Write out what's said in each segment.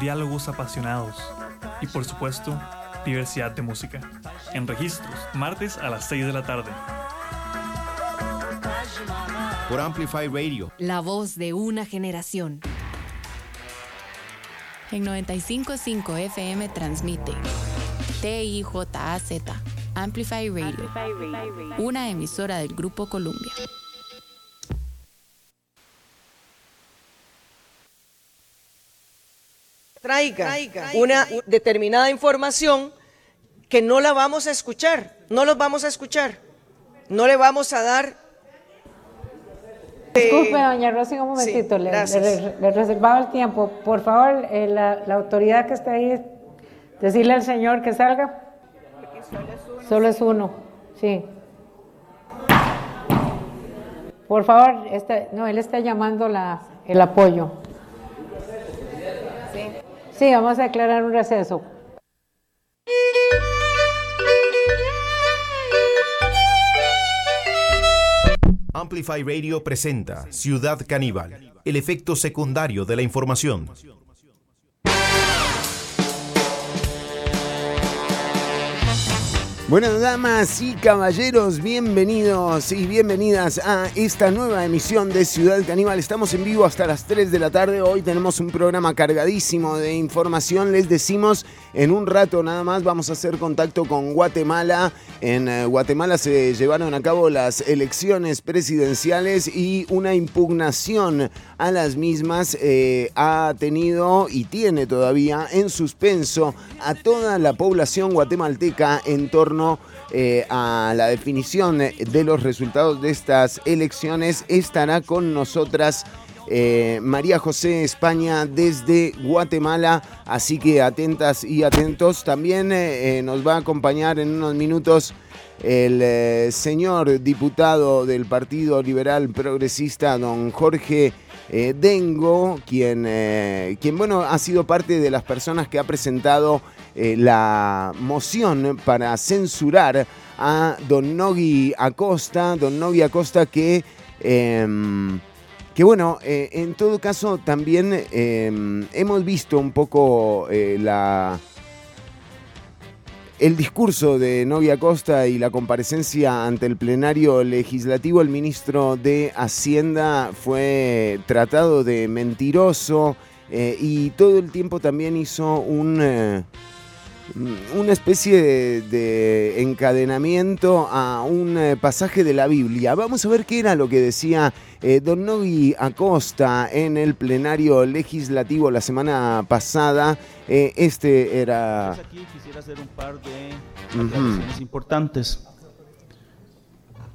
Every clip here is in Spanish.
diálogos apasionados y por supuesto, diversidad de música. En registros, martes a las 6 de la tarde. Por Amplify Radio. La voz de una generación. En 95.5 FM transmite TIJAZ, Amplify Radio, una emisora del Grupo Columbia. Traiga una determinada información que no la vamos a escuchar, no los vamos a escuchar, no le vamos a dar Disculpe, doña Rosy, un momentito, le, reservaba el tiempo. Por favor, eh, la, autoridad que está ahí, decirle al señor que salga. Solo es uno. sí. Por favor, este, no, él está llamando la, el apoyo. Sí. vamos a declarar un receso. Amplify Radio presenta Ciudad Caníbal, el efecto secundario de la información. Buenas damas y caballeros, bienvenidos y bienvenidas a esta nueva emisión de Ciudad Caníbal. Estamos en vivo hasta las 3 de la tarde. Hoy tenemos un programa cargadísimo de información. Les decimos, en un rato nada más vamos a hacer contacto con Guatemala. En eh, Guatemala se llevaron a cabo las elecciones presidenciales y una impugnación a las mismas eh, ha tenido y tiene todavía en suspenso a toda la población guatemalteca en torno eh, a la definición de los resultados de estas elecciones, estará con nosotras eh, María José España desde Guatemala, así que atentas y atentos. También eh, nos va a acompañar en unos minutos el señor diputado del Partido Liberal Progresista, don Jorge Dengo, quien, quien bueno, ha sido parte de las personas que ha presentado eh, la moción para censurar a Don Nogui Acosta, Don Nogui Acosta que, em, que bueno, eh, en todo caso también em, hemos visto un poco eh, la el discurso de Nogui Acosta y la comparecencia ante el plenario legislativo, el ministro de Hacienda fue tratado de mentiroso y todo el tiempo también hizo un, una especie de, encadenamiento a un eh, pasaje de la Biblia. Vamos a ver qué era lo que decía eh, Don Novi Acosta en el plenario legislativo la semana pasada. Eh, este era... Aquí quisiera hacer un par de importantes.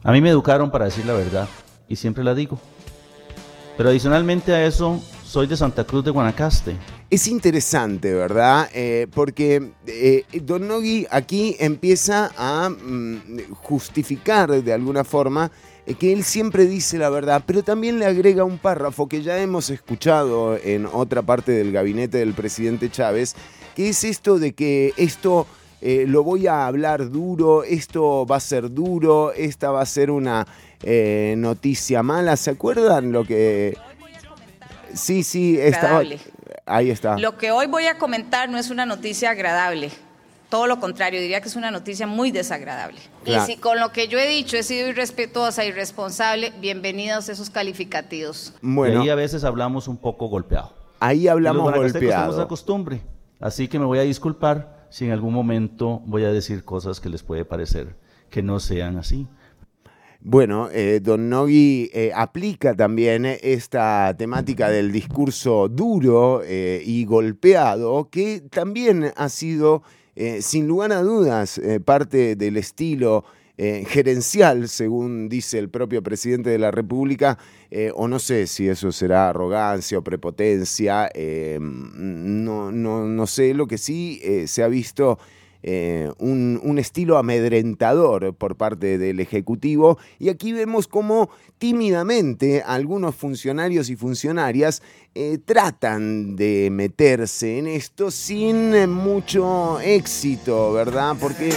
A mí me educaron para decir la verdad y siempre la digo. Pero adicionalmente a eso, soy de Santa Cruz de Guanacaste es interesante, ¿verdad? Eh, porque eh, Don Nogui aquí empieza a mm, justificar de alguna forma eh, que él siempre dice la verdad, pero también le agrega un párrafo que ya hemos escuchado en otra parte del gabinete del presidente Chávez, que es esto de que esto lo voy a hablar duro, esto va a ser duro, esta va a ser una noticia mala. ¿Se acuerdan lo que... Sí, sí, estaba... Ahí está. Lo que hoy voy a comentar no es una noticia agradable. Todo lo contrario, diría que es una noticia muy desagradable. Y si con lo que yo he dicho he sido irrespetuosa, irresponsable, bienvenidos esos calificativos. Bueno. Y ahí a veces hablamos un poco golpeado. Ahí hablamos golpeado. Somos costumbre. Así que me voy a disculpar si en algún momento voy a decir cosas que les puede parecer que no sean así. Bueno, eh, Don Nogui eh, aplica también esta temática del discurso duro eh, y golpeado, que también ha sido, sin lugar a dudas, parte del estilo gerencial, según dice el propio presidente de la República, o no sé si eso será arrogancia o prepotencia, no, no, no sé, lo que sí se ha visto eh, un, estilo amedrentador por parte del Ejecutivo y aquí vemos cómo tímidamente algunos funcionarios y funcionarias eh, tratan de meterse en esto sin mucho éxito, ¿verdad? Porque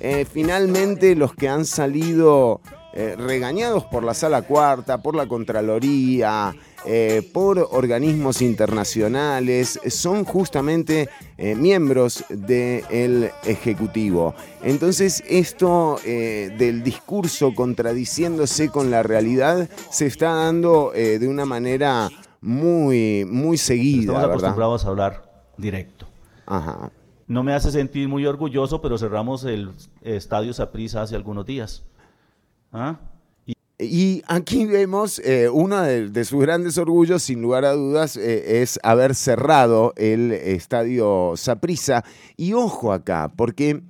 eh, finalmente los que han salido regañados por la sala cuarta, por la Contraloría, eh, por organismos internacionales, son justamente eh, miembros del Ejecutivo. Entonces esto eh, del discurso contradiciéndose con la realidad se está dando de una manera muy, muy seguida. Estamos acostumbrados a hablar directo. Ajá. No me hace sentir muy orgulloso, pero cerramos el estadio Saprissa hace algunos días. ¿Ah? Y aquí vemos eh, uno de, sus grandes orgullos, sin lugar a dudas, eh, es haber cerrado el estadio Saprissa. Y ojo acá, porque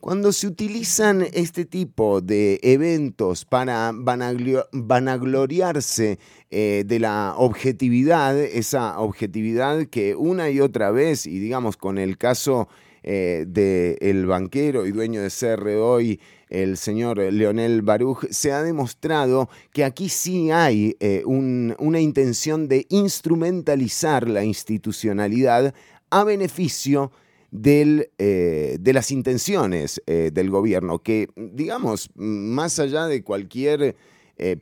cuando se utilizan este tipo de eventos para vanagloriarse eh, de la objetividad, esa objetividad que una y otra vez, y digamos con el caso del banquero y dueño de CR hoy, el señor Leonel Baruch, se ha demostrado que aquí sí hay eh, una intención de instrumentalizar la institucionalidad a beneficio eh, de las intenciones eh, del gobierno, que digamos, más allá de cualquier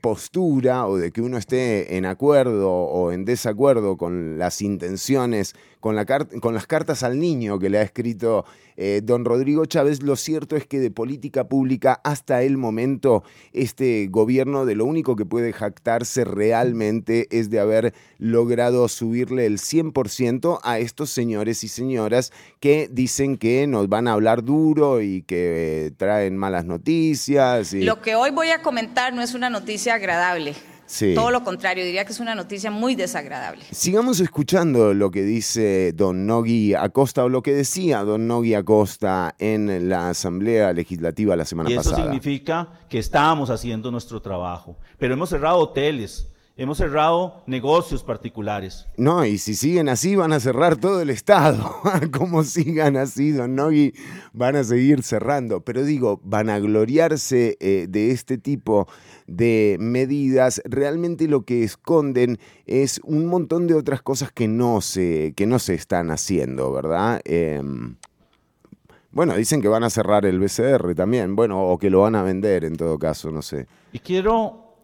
postura o de que uno esté en acuerdo o en desacuerdo con las intenciones, con, la con las cartas al niño que le ha escrito eh, don Rodrigo Chávez, lo cierto es que de política pública hasta el momento este gobierno de lo único que puede jactarse realmente es de haber logrado subirle el 100% a estos señores y señoras que dicen que nos van a hablar duro y que traen malas noticias. Lo que hoy voy a comentar no es una noticia agradable. Todo lo contrario, diría que es una noticia muy desagradable. Sigamos escuchando lo que dice don Nogui Acosta o lo que decía don Nogui Acosta en la Asamblea Legislativa la semana pasada. Eso significa que estábamos haciendo nuestro trabajo, pero hemos cerrado hoteles, Hemos cerrado negocios particulares. No, y si siguen así van a cerrar todo el Estado. Como sigan así, don Nogui, van a seguir cerrando. Pero digo, van a gloriarse eh, de este tipo de medidas. Realmente lo que esconden es un montón de otras cosas que no se, que no se están haciendo, ¿verdad? Em, bueno, dicen que van a cerrar el BCR también, bueno, o que lo van a vender en todo caso, no sé. Y quiero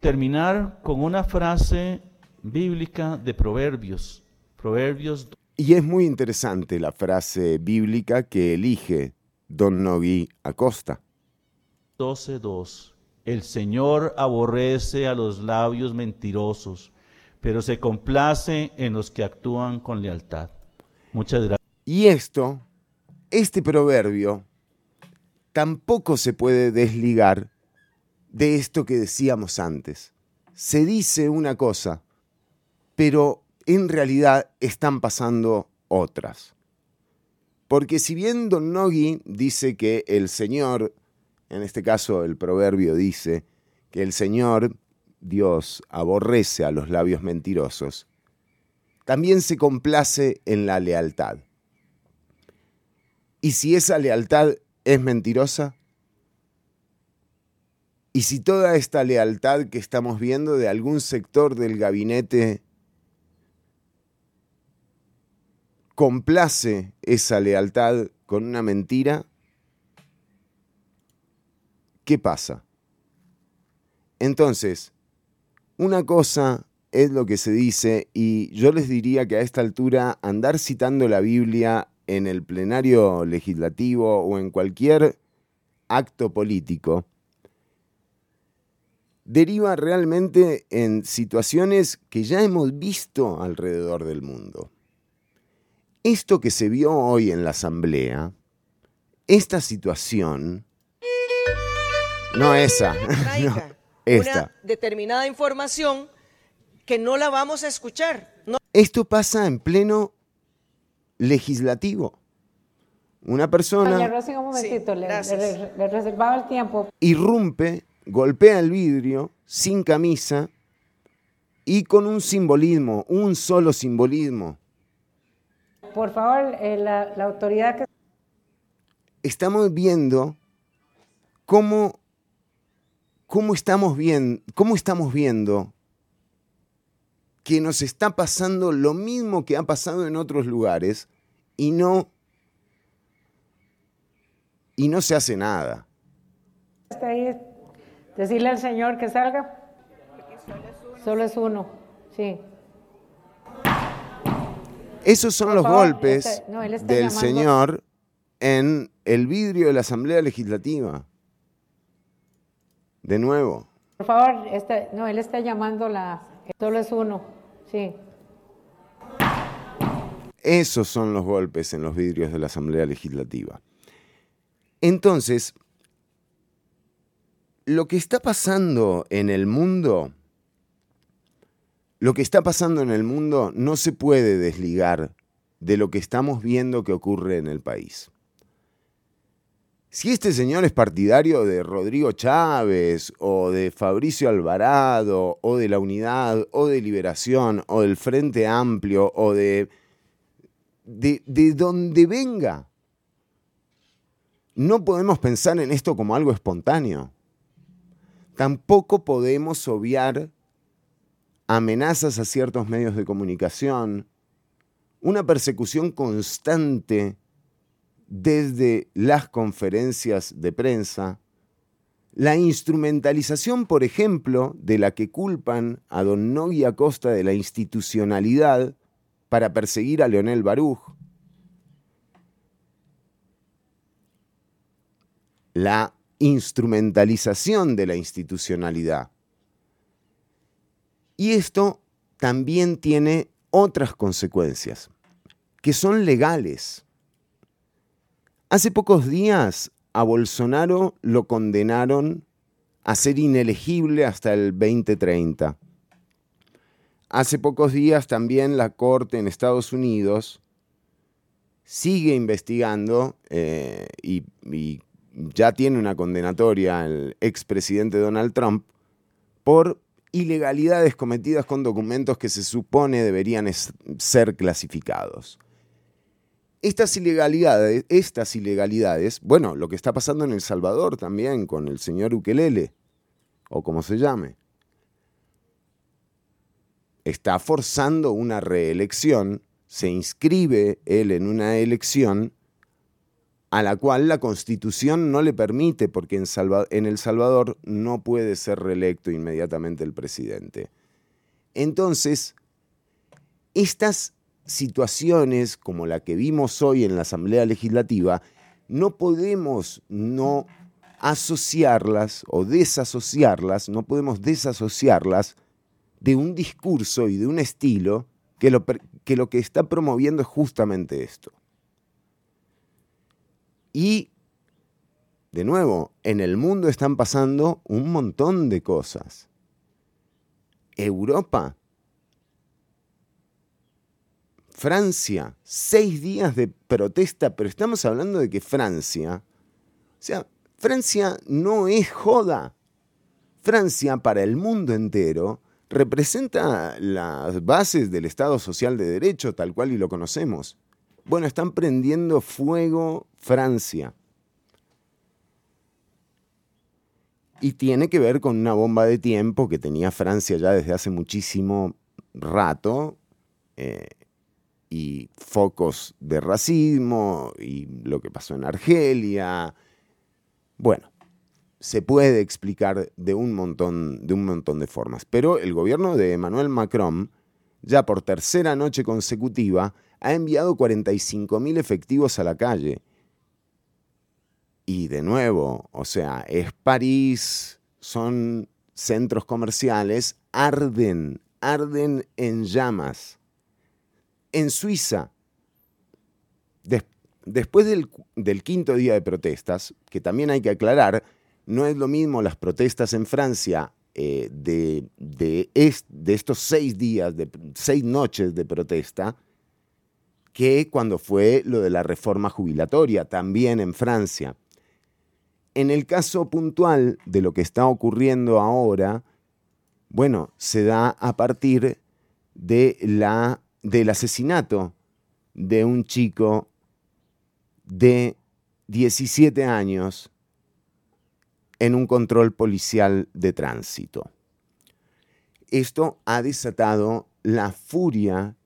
terminar con una frase bíblica de Proverbios. Proverbios. Y es muy interesante la frase bíblica que elige Don Nogui Acosta. 12.2. El Señor aborrece a los labios mentirosos, pero se complace en los que actúan con lealtad. Muchas gracias. Y esto, este proverbio, tampoco se puede desligar de esto que decíamos antes. Se dice una cosa, pero en realidad están pasando otras. Porque si bien Don Nogui dice que el Señor, en este caso el proverbio dice que el Señor, Dios, aborrece a los labios mentirosos, también se complace en la lealtad. Y si esa lealtad es mentirosa, y si toda esta lealtad que estamos viendo de algún sector del gabinete complace esa lealtad con una mentira, ¿qué pasa? Entonces, una cosa es lo que se dice y yo les diría que a esta altura andar citando la Biblia en el plenario legislativo o en cualquier acto político deriva realmente en situaciones que ya hemos visto alrededor del mundo. Esto que se vio hoy en la Asamblea, esta situación, no esa, esta. Una determinada información que no la vamos a escuchar. Esto pasa en pleno legislativo. Una persona... un momentito, le, le reservaba el tiempo. Irrumpe golpea el vidrio sin camisa y con un simbolismo, un solo simbolismo. Por favor, eh, la, autoridad que... Estamos viendo cómo, cómo, estamos bien, cómo estamos viendo que nos está pasando lo mismo que ha pasado en otros lugares y no, y no se hace nada. Decirle al Señor que salga. Solo es uno. sí. Esos son los golpes del señor en el vidrio de la Asamblea Legislativa. De nuevo. Por favor, este, no, él está llamando la... Solo es uno, sí. Esos son los golpes en los vidrios de la Asamblea Legislativa. Entonces, lo que está pasando en el mundo, lo que está pasando en el mundo no se puede desligar de lo que estamos viendo que ocurre en el país. Si este señor es partidario de Rodrigo Chávez o de Fabricio Alvarado o de la Unidad o de Liberación o del Frente Amplio o de de, de donde venga, no podemos pensar en esto como algo espontáneo. Tampoco podemos obviar amenazas a ciertos medios de comunicación, una persecución constante desde las conferencias de prensa, la instrumentalización, por ejemplo, de la que culpan a don Nogui Acosta de la institucionalidad para perseguir a Leonel Baruch, la instrumentalización de la institucionalidad. Y esto también tiene otras consecuencias, que son legales. Hace pocos días a Bolsonaro lo condenaron a ser inelegible hasta el 2030. Hace pocos días también la Corte en Estados Unidos sigue investigando eh, y, y ya tiene una condenatoria al expresidente Donald Trump por ilegalidades cometidas con documentos que se supone deberían ser clasificados. Estas ilegalidades, estas ilegalidades, bueno, lo que está pasando en El Salvador también con el señor Ukelele, o como se llame, está forzando una reelección, se inscribe él en una elección a la cual la constitución no le permite, porque en, en El Salvador no puede ser reelecto inmediatamente el presidente. Entonces, estas situaciones como la que vimos hoy en la Asamblea Legislativa, no podemos no asociarlas o desasociarlas, no podemos desasociarlas de un discurso y de un estilo que lo que, lo que está promoviendo es justamente esto. Y, de nuevo, en el mundo están pasando un montón de cosas. Europa Francia, seis días de protesta, pero estamos hablando de que Francia, o sea, Francia no es joda. Francia para el mundo entero representa las bases del Estado Social de Derecho tal cual y lo conocemos. Bueno, están prendiendo fuego Francia. Y tiene que ver con una bomba de tiempo que tenía Francia ya desde hace muchísimo rato. Eh, y focos de racismo y lo que pasó en Argelia. Bueno, se puede explicar de un montón de, un montón de formas, pero el gobierno de Emmanuel Macron, ya por tercera noche consecutiva, ha enviado 45.000 efectivos a la calle. Y de nuevo, o sea, es París, son centros comerciales, arden, arden en llamas en Suiza, después del, quinto día de protestas, que también hay que aclarar, no es lo mismo las protestas en Francia eh, de, de, estos seis días, de seis noches de protesta, que cuando fue lo de la reforma jubilatoria, también en Francia. En el caso puntual de lo que está ocurriendo ahora, bueno, se da a partir de la del asesinato de un chico de 17 años en un control policial de tránsito. Esto ha desatado la furia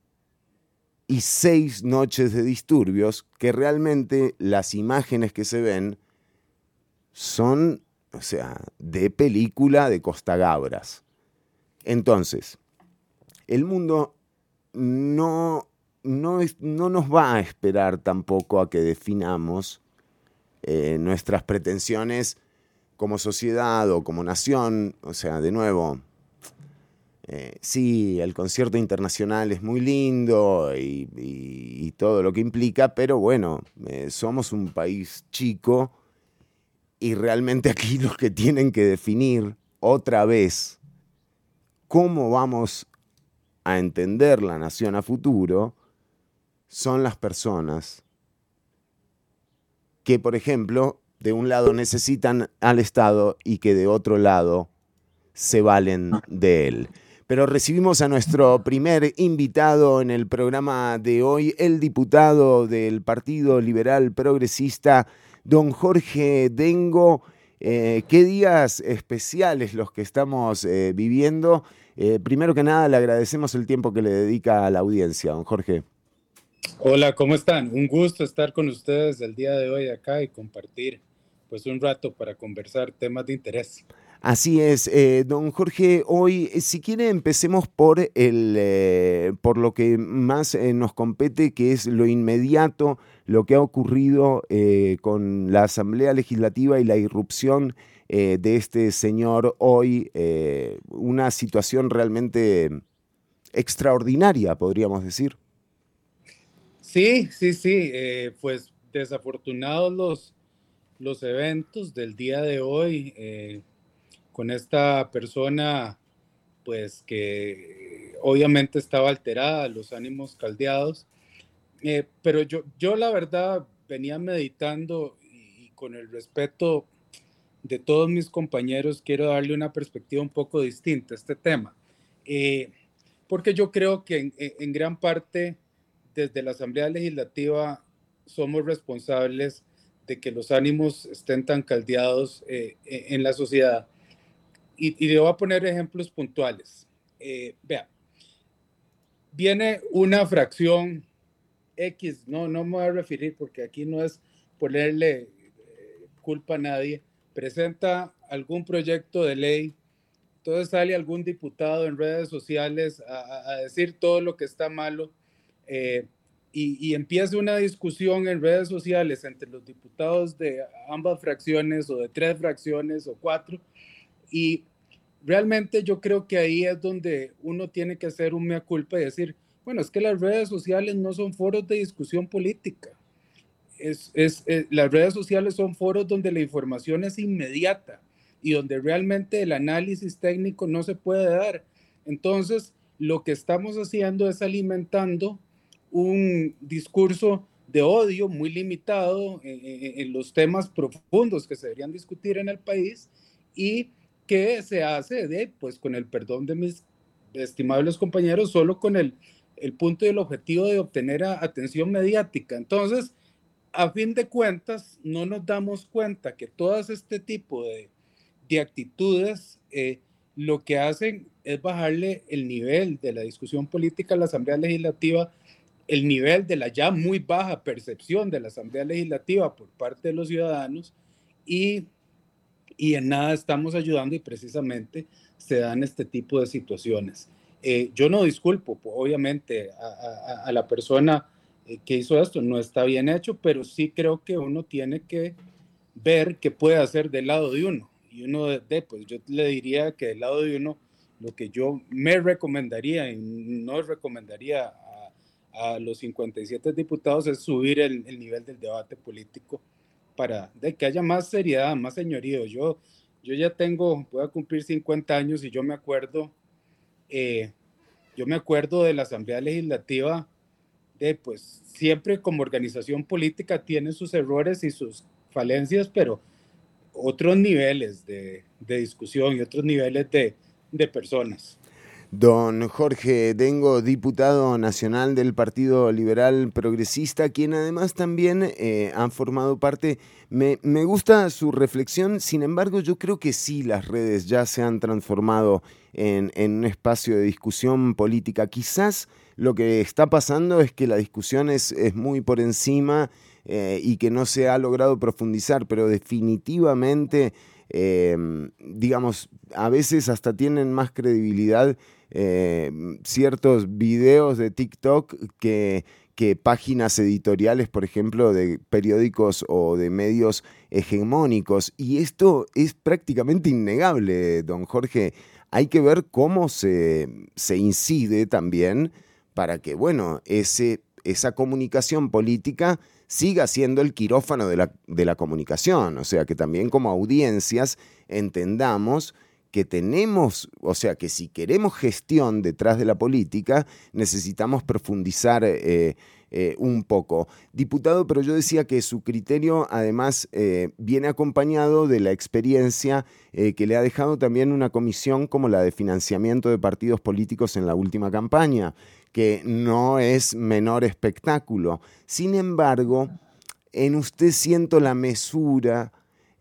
y seis noches de disturbios que realmente las imágenes que se ven son, o sea, de película de Costa Gabras. Entonces, el mundo no, no, no nos va a esperar tampoco a que definamos eh, nuestras pretensiones como sociedad o como nación. O sea, de nuevo, eh, sí, el concierto internacional es muy lindo y, todo lo que implica, pero bueno, eh, somos un país chico y realmente aquí los que tienen que definir otra vez cómo vamos a entender la nación a futuro son las personas que, por ejemplo, de un lado necesitan al Estado y que de otro lado se valen de él. Pero recibimos a nuestro primer invitado en el programa de hoy, el diputado del Partido Liberal Progresista, don Jorge Dengo. Eh, qué días especiales los que estamos eh, viviendo. Eh, primero que nada, le agradecemos el tiempo que le dedica a la audiencia, don Jorge. Hola, ¿cómo están? Un gusto estar con ustedes el día de hoy acá y compartir pues un rato para conversar temas de interés. Así es, eh, don Jorge, hoy eh, si quiere empecemos por, el, eh, por lo que más nos compete, que es lo inmediato, lo que ha ocurrido con la Asamblea Legislativa y la irrupción de este señor hoy, una situación realmente extraordinaria, podríamos decir. Sí, sí, sí, pues desafortunados los, los eventos del día de hoy con esta persona, pues que obviamente estaba alterada, los ánimos caldeados, eh, pero yo, yo la verdad venía meditando y, con el respeto de todos mis compañeros, quiero darle una perspectiva un poco distinta a este tema, eh, porque yo creo que en, gran parte desde la Asamblea Legislativa somos responsables de que los ánimos estén tan caldeados eh, en la sociedad y, le voy a poner ejemplos puntuales. Eh, vea, viene una fracción X, no, no me voy a referir porque aquí no es ponerle culpa a nadie, presenta algún proyecto de ley, entonces sale algún diputado en redes sociales a, decir todo lo que está malo eh, y, y, empieza una discusión en redes sociales entre los diputados de ambas fracciones o de tres fracciones o cuatro y realmente yo creo que ahí es donde uno tiene que hacer un mea culpa y decir, bueno, es que las redes sociales no son foros de discusión política. Es, es, eh, las redes sociales son foros donde la información es inmediata y donde realmente el análisis técnico no se puede dar. Entonces, lo que estamos haciendo es alimentando un discurso de odio muy limitado en, en los temas profundos que se deberían discutir en el país y que se hace de, pues con el perdón de mis estimables compañeros, solo con el, el punto y el objetivo de obtener atención mediática. Entonces, a fin de cuentas, no nos damos cuenta que todas este tipo de, de actitudes eh, lo que hacen es bajarle el nivel de la discusión política a la Asamblea Legislativa, el nivel de la ya muy baja percepción de la Asamblea Legislativa por parte de los ciudadanos y y en nada estamos ayudando y precisamente se dan este tipo de situaciones. Eh, yo no disculpo, obviamente, a, la persona que hizo esto, no está bien hecho, pero sí creo que uno tiene que ver qué puede hacer del lado de uno. Y uno, de, pues yo le diría que del lado de uno, lo que yo me recomendaría y no recomendaría a, los 57 diputados es subir el, el nivel del debate político para de que haya más seriedad, más señorío. Yo, yo ya tengo, voy a cumplir 50 años y yo me acuerdo, eh, yo me acuerdo de la Asamblea Legislativa, pues siempre como organización política tiene sus errores y sus falencias, pero otros niveles de, discusión y otros niveles de, personas. Don Jorge Dengo, diputado nacional del Partido Liberal Progresista, quien además también eh, ha formado parte. Me, gusta su reflexión, sin embargo yo creo que sí las redes ya se han transformado en, un espacio de discusión política. Quizás lo que está pasando es que la discusión es, muy por encima eh, y que no se ha logrado profundizar, pero definitivamente em, digamos, a veces hasta tienen más credibilidad eh, ciertos videos de TikTok que, que páginas editoriales, por ejemplo, de periódicos o de medios hegemónicos. Y esto es prácticamente innegable, don Jorge. Hay que ver cómo se, se incide también para que, bueno, ese, esa comunicación política siga siendo el quirófano de la, de la comunicación. O sea, que también como audiencias entendamos que tenemos, o sea, que si queremos gestión detrás de la política, necesitamos profundizar eh, eh, un poco. Diputado, pero yo decía que su criterio además eh, viene acompañado de la experiencia que le ha dejado también una comisión como la de financiamiento de partidos políticos en la última campaña, que no es menor espectáculo. Sin embargo, en usted siento la mesura,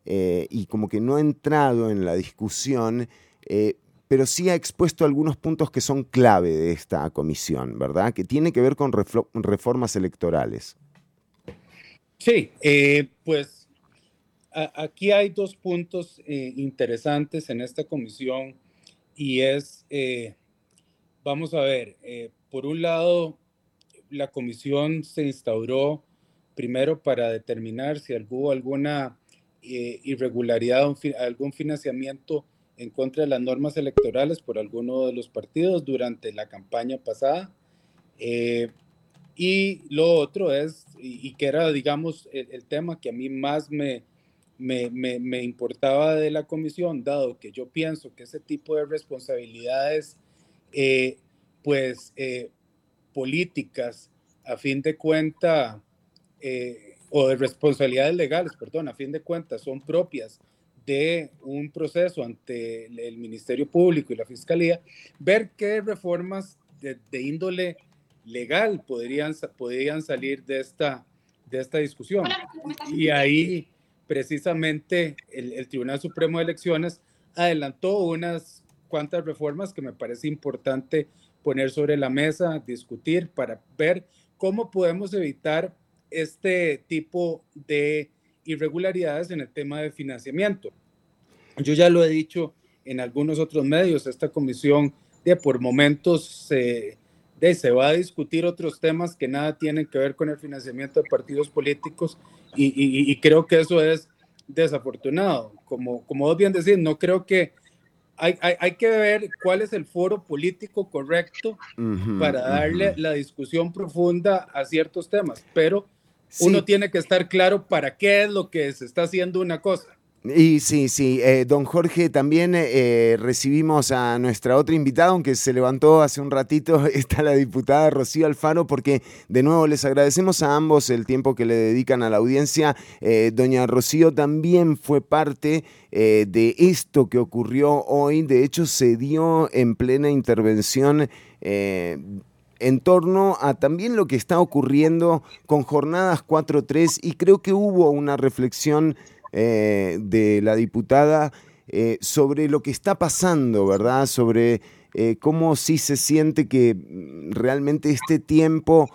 eh, y como que no ha entrado en la discusión, eh, pero sí ha expuesto algunos puntos que son clave de esta comisión, ¿verdad? Que tiene que ver con reformas electorales. Sí, eh, pues aquí hay dos puntos interesantes en esta comisión y es, vamos a ver, por un lado, la comisión se instauró primero para determinar si hubo alguna eh, irregularidad, algún financiamiento en contra de las normas electorales por alguno de los partidos durante la campaña pasada. Eh, y lo otro es, y, que era, digamos, el, tema que a mí más me, me, me, importaba de la comisión, dado que yo pienso que ese tipo de responsabilidades, eh, pues, políticas, a fin de cuenta, o de responsabilidades legales, perdón, a fin de cuentas, son propias de un proceso ante el Ministerio Público y la Fiscalía, ver qué reformas de, índole legal podrían, podrían salir de esta, de esta discusión. Y ahí precisamente el, el, Tribunal Supremo de Elecciones adelantó unas cuantas reformas que me parece importante poner sobre la mesa, discutir para ver cómo podemos evitar este tipo de irregularidades en el tema de financiamiento. Yo ya lo he dicho en algunos otros medios, esta comisión de por momentos se, de, se va a discutir otros temas que nada tienen que ver con el financiamiento de partidos políticos y, creo que eso es desafortunado. Como, como vos bien decís, no creo que hay, hay, que ver cuál es el foro político correcto para darle la discusión profunda a ciertos temas, pero uno tiene que estar claro para qué es lo que se está haciendo una cosa. Y sí, sí, eh, don Jorge, también eh, recibimos a nuestra otra invitada, aunque se levantó hace un ratito, está la diputada Rocío Alfaro, porque de nuevo les agradecemos a ambos el tiempo que le dedican a la audiencia. Eh, doña Rocío también fue parte de esto que ocurrió hoy, de hecho se dio en plena intervención en torno a también lo que está ocurriendo con jornadas 4-3 y creo que hubo una reflexión eh, de la diputada eh, sobre lo que está pasando, ¿verdad? Sobre eh, cómo sí se siente que realmente este tiempo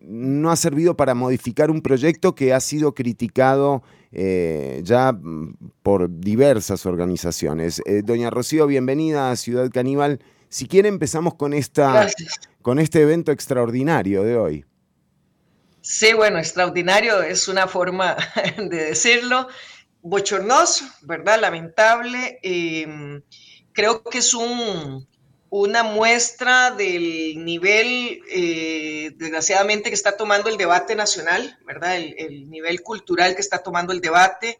no ha servido para modificar un proyecto que ha sido criticado ya mm, por diversas organizaciones. doña Rocío, bienvenida a Ciudad Caníbal. Si quiere empezamos con esta con este evento extraordinario de hoy. Sí, bueno, extraordinario es una forma de decirlo. Bochornoso, ¿verdad? Lamentable. Em, creo que es un, una muestra del nivel, eh, desgraciadamente, que está tomando el debate nacional, ¿verdad? El, nivel cultural que está tomando el debate.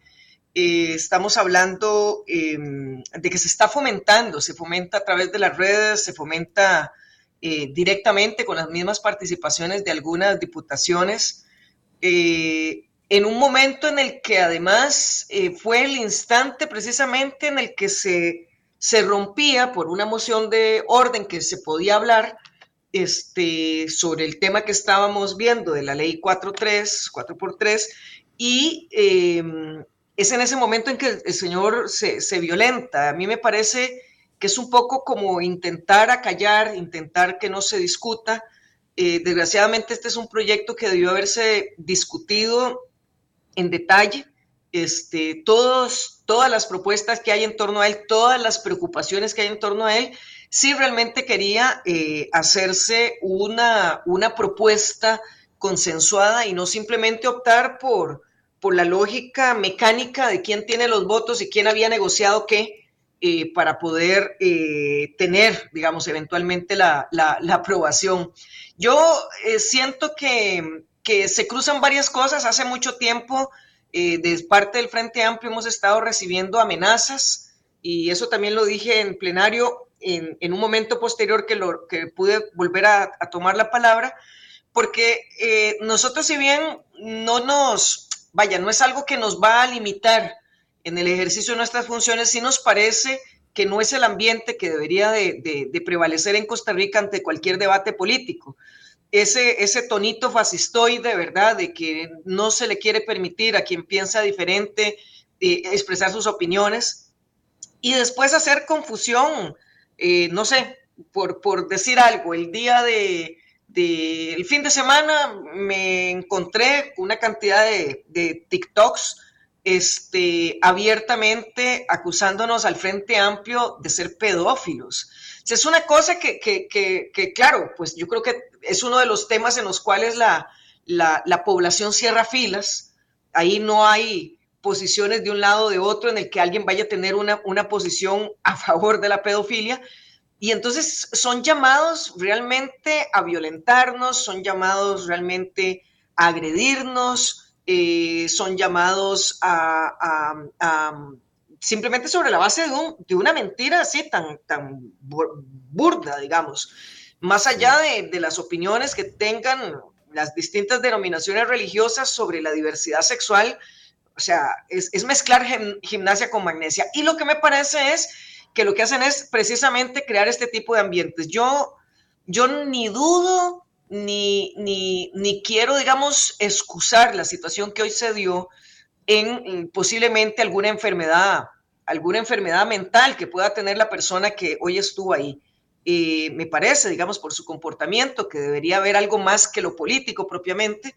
Eh, estamos hablando em, de que se está fomentando, se fomenta a través de las redes, se fomenta eh, directamente con las mismas participaciones de algunas diputaciones, eh, en un momento en el que además eh, fue el instante precisamente en el que se, se rompía por una moción de orden que se podía hablar este, sobre el tema que estábamos viendo de la ley 4.3, 4x3, y es en ese momento en que el señor se, se violenta. A mí me parece que es un poco como intentar acallar, intentar que no se discuta. Eh, desgraciadamente este es un proyecto que debió haberse discutido en detalle. Este, todos, todas las propuestas que hay en torno a él, todas las preocupaciones que hay en torno a él, sí realmente quería eh, hacerse una, una propuesta consensuada y no simplemente optar por, por la lógica mecánica de quién tiene los votos y quién había negociado qué eh, para poder eh, tener, digamos, eventualmente la, aprobación. Yo siento que, que, se cruzan varias cosas. Hace mucho tiempo, de parte del Frente Amplio, hemos estado recibiendo amenazas y eso también lo dije en plenario en, un momento posterior que, lo, que pude volver a, tomar la palabra, porque eh, nosotros si bien no nos, vaya, no es algo que nos va a limitar en el ejercicio de nuestras funciones, sí nos parece que no es el ambiente que debería de, prevalecer en Costa Rica ante cualquier debate político. Ese, ese tonito fascistoide, ¿verdad? De que no se le quiere permitir a quien piensa diferente eh, expresar sus opiniones y después hacer confusión eh, no sé, por, por, decir algo, el día de, el fin de semana me encontré una cantidad de, de TikToks este, abiertamente acusándonos al Frente Amplio de ser pedófilos. es una cosa que, que, que, claro, pues yo creo que es uno de los temas en los cuales la, la, la población cierra filas. Ahí no hay posiciones de un lado o de otro en el que alguien vaya a tener una, una posición a favor de la pedofilia. Y entonces son llamados realmente a violentarnos, son llamados realmente a agredirnos, eh, son llamados a, simplemente sobre la base de, un, de, una mentira así tan, tan burda, digamos. Más allá de, de las opiniones que tengan las distintas denominaciones religiosas sobre la diversidad sexual, o sea, es, mezclar gimnasia con magnesia. Y lo que me parece es que lo que hacen es precisamente crear este tipo de ambientes. Yo, yo ni dudo ni, ni, ni quiero, digamos, excusar la situación que hoy se dio en, posiblemente alguna enfermedad, alguna enfermedad mental que pueda tener la persona que hoy estuvo ahí. Eh, me parece, digamos, por su comportamiento, que debería haber algo más que lo político propiamente.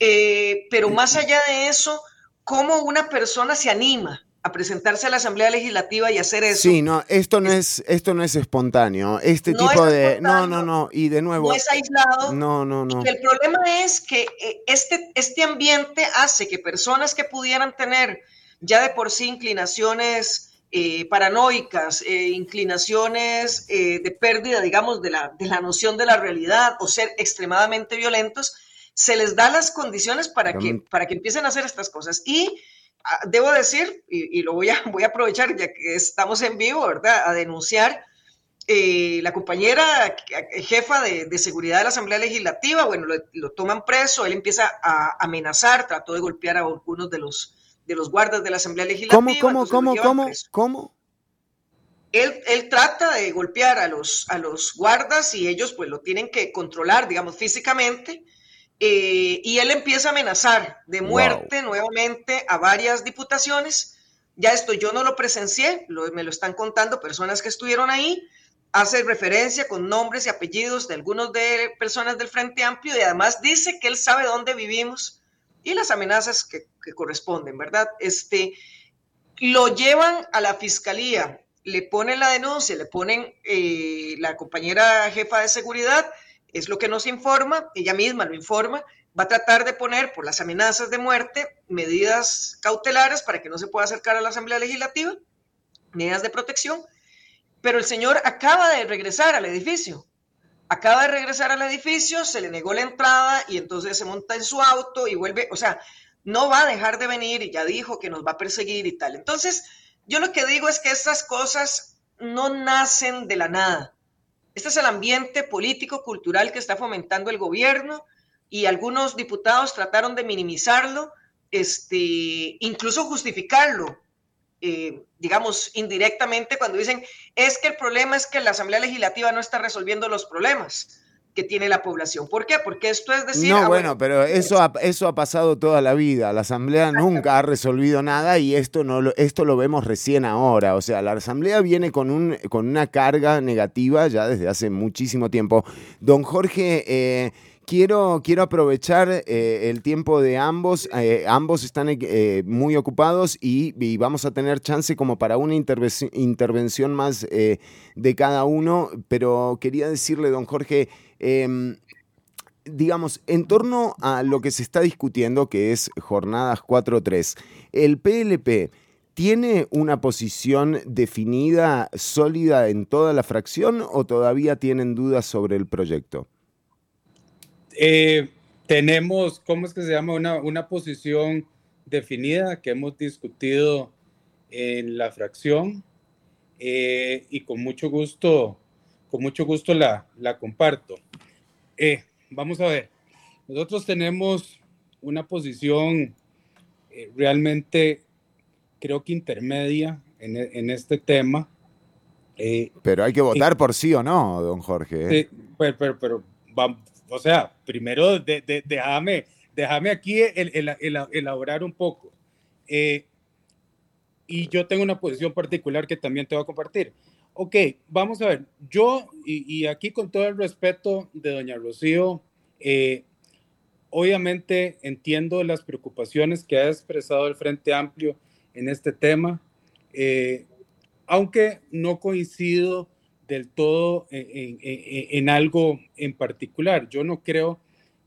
Eh, pero más allá de eso, cómo una persona se anima a presentarse a la Asamblea Legislativa y hacer eso. Sí, no, esto no es, esto no es espontáneo. Este tipo de. No, no, no. Y de nuevo. No es aislado. No, no, no. el problema es que eh, este, este ambiente hace que personas que pudieran tener ya de por sí inclinaciones eh, paranoicas, eh, inclinaciones de pérdida, digamos, de la, de la noción de la realidad o ser extremadamente violentos, se les da las condiciones para que, para que empiecen a hacer estas cosas. Y debo decir, y, lo voy a, voy a aprovechar ya que estamos en vivo, ¿verdad? A denunciar. Eh, la compañera jefa de, seguridad de la Asamblea Legislativa, bueno, lo, toman preso, él empieza a amenazar, trató de golpear a algunos de los, de los guardas de la Asamblea Legislativa. ¿Cómo, cómo, cómo, cómo, cómo? Él, él, trata de golpear a los, a los guardas y ellos pues lo tienen que controlar, digamos, físicamente. Eh, y él empieza a amenazar de muerte nuevamente a varias diputaciones. Ya esto yo no lo presencié, me lo están contando personas que estuvieron ahí. Hace referencia con nombres y apellidos de algunos de personas del Frente Amplio y además dice que él sabe dónde vivimos y las amenazas que, corresponden, ¿verdad? Este, lo llevan a la fiscalía, le ponen la denuncia, le ponen eh, la compañera jefa de seguridad es lo que nos informa, ella misma lo informa, va a tratar de poner por las amenazas de muerte medidas cautelares para que no se pueda acercar a la Asamblea Legislativa, medidas de protección, pero el señor acaba de regresar al edificio, acaba de regresar al edificio, se le negó la entrada y entonces se monta en su auto y vuelve, o sea, no va a dejar de venir y ya dijo que nos va a perseguir y tal. Entonces, yo lo que digo es que estas cosas no nacen de la nada. Este es el ambiente político, cultural que está fomentando el gobierno y algunos diputados trataron de minimizarlo, este, incluso justificarlo, eh, digamos, indirectamente cuando dicen, es que el problema es que la Asamblea Legislativa no está resolviendo los problemas que tiene la población. ¿Por qué? Porque esto es decir... No, ah, bueno, pero eso ha, eso ha pasado toda la vida. La Asamblea nunca ha resolvido nada y esto, no lo, esto lo vemos recién ahora. O sea, la Asamblea viene con, un, con una carga negativa ya desde hace muchísimo tiempo. Don Jorge... Eh, Quiero, quiero aprovechar eh, el tiempo de ambos. Eh, ambos están eh, muy ocupados y, vamos a tener chance como para una intervención más de cada uno. Pero quería decirle, don Jorge, em, digamos, en torno a lo que se está discutiendo, que es jornadas 4-3, el PLP ¿Tiene una posición definida, sólida en toda la fracción o todavía tienen dudas sobre el proyecto? Eh, tenemos, ¿cómo es que se llama? Una, una posición definida que hemos discutido en la fracción eh, y con mucho gusto, con mucho gusto la, la comparto. Eh, vamos a ver, nosotros tenemos una posición realmente creo que intermedia en, en este tema. Eh, pero hay que votar por sí o no, don Jorge. Sí, pero, pero, pero vamos, o sea, primero de, de, déjame, déjame aquí el, el, elaborar un poco. Eh, y yo tengo una posición particular que también te voy a compartir. Ok, vamos a ver, yo, y, aquí con todo el respeto de doña Rocío, eh, obviamente entiendo las preocupaciones que ha expresado el Frente Amplio en este tema, eh, aunque no coincido del todo en, algo en particular. Yo no creo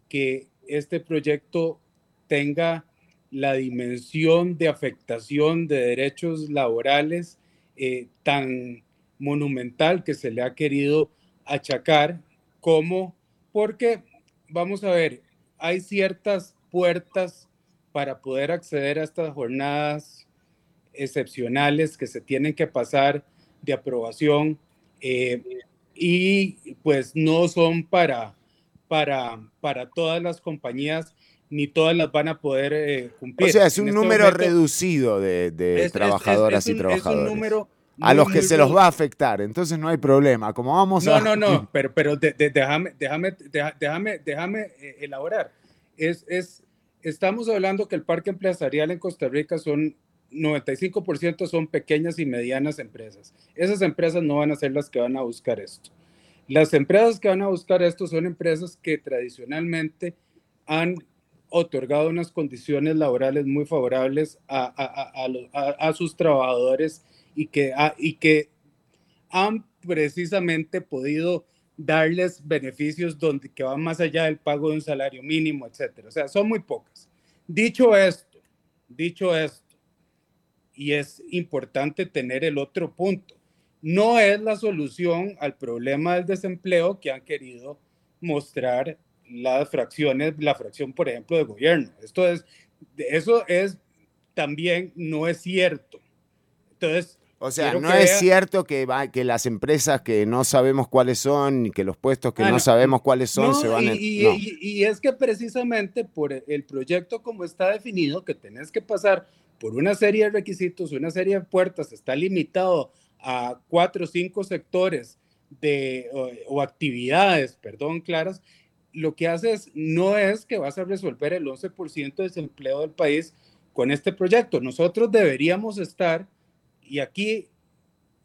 que este proyecto tenga la dimensión de afectación de derechos laborales eh, tan monumental que se le ha querido achacar como porque, vamos a ver, hay ciertas puertas para poder acceder a estas jornadas excepcionales que se tienen que pasar de aprobación eh, y pues no son para, para, para todas las compañías ni todas las van a poder eh, cumplir. O sea, es un este número reducido de, trabajadoras y trabajadores. número a los que se los va a afectar, entonces no hay problema. Como vamos no, No, no, pero, pero déjame, déjame, déjame, déjame eh, elaborar. Es, es, estamos hablando que el parque empresarial en Costa Rica son 95% son pequeñas y medianas empresas. Esas empresas no van a ser las que van a buscar esto. Las empresas que van a buscar esto son empresas que tradicionalmente han otorgado unas condiciones laborales muy favorables a, sus trabajadores y que, y que han precisamente podido darles beneficios donde, que van más allá del pago de un salario mínimo, etcétera. O sea, son muy pocas. Dicho esto, dicho esto, y es importante tener el otro punto. No es la solución al problema del desempleo que han querido mostrar las fracciones, la fracción, por ejemplo, de gobierno. Esto es, eso es también no es cierto. Entonces, o sea, no es cierto que, va, que las empresas que no sabemos cuáles son y que los puestos que ah, no, sabemos cuáles son se van a... Y, y, es que precisamente por el proyecto como está definido, que tenés que pasar por una serie de requisitos, una serie de puertas, está limitado a cuatro o cinco sectores de, o, actividades, perdón, claras, lo que haces no es que vas a resolver el 11% de desempleo del país con este proyecto. Nosotros deberíamos estar, y aquí,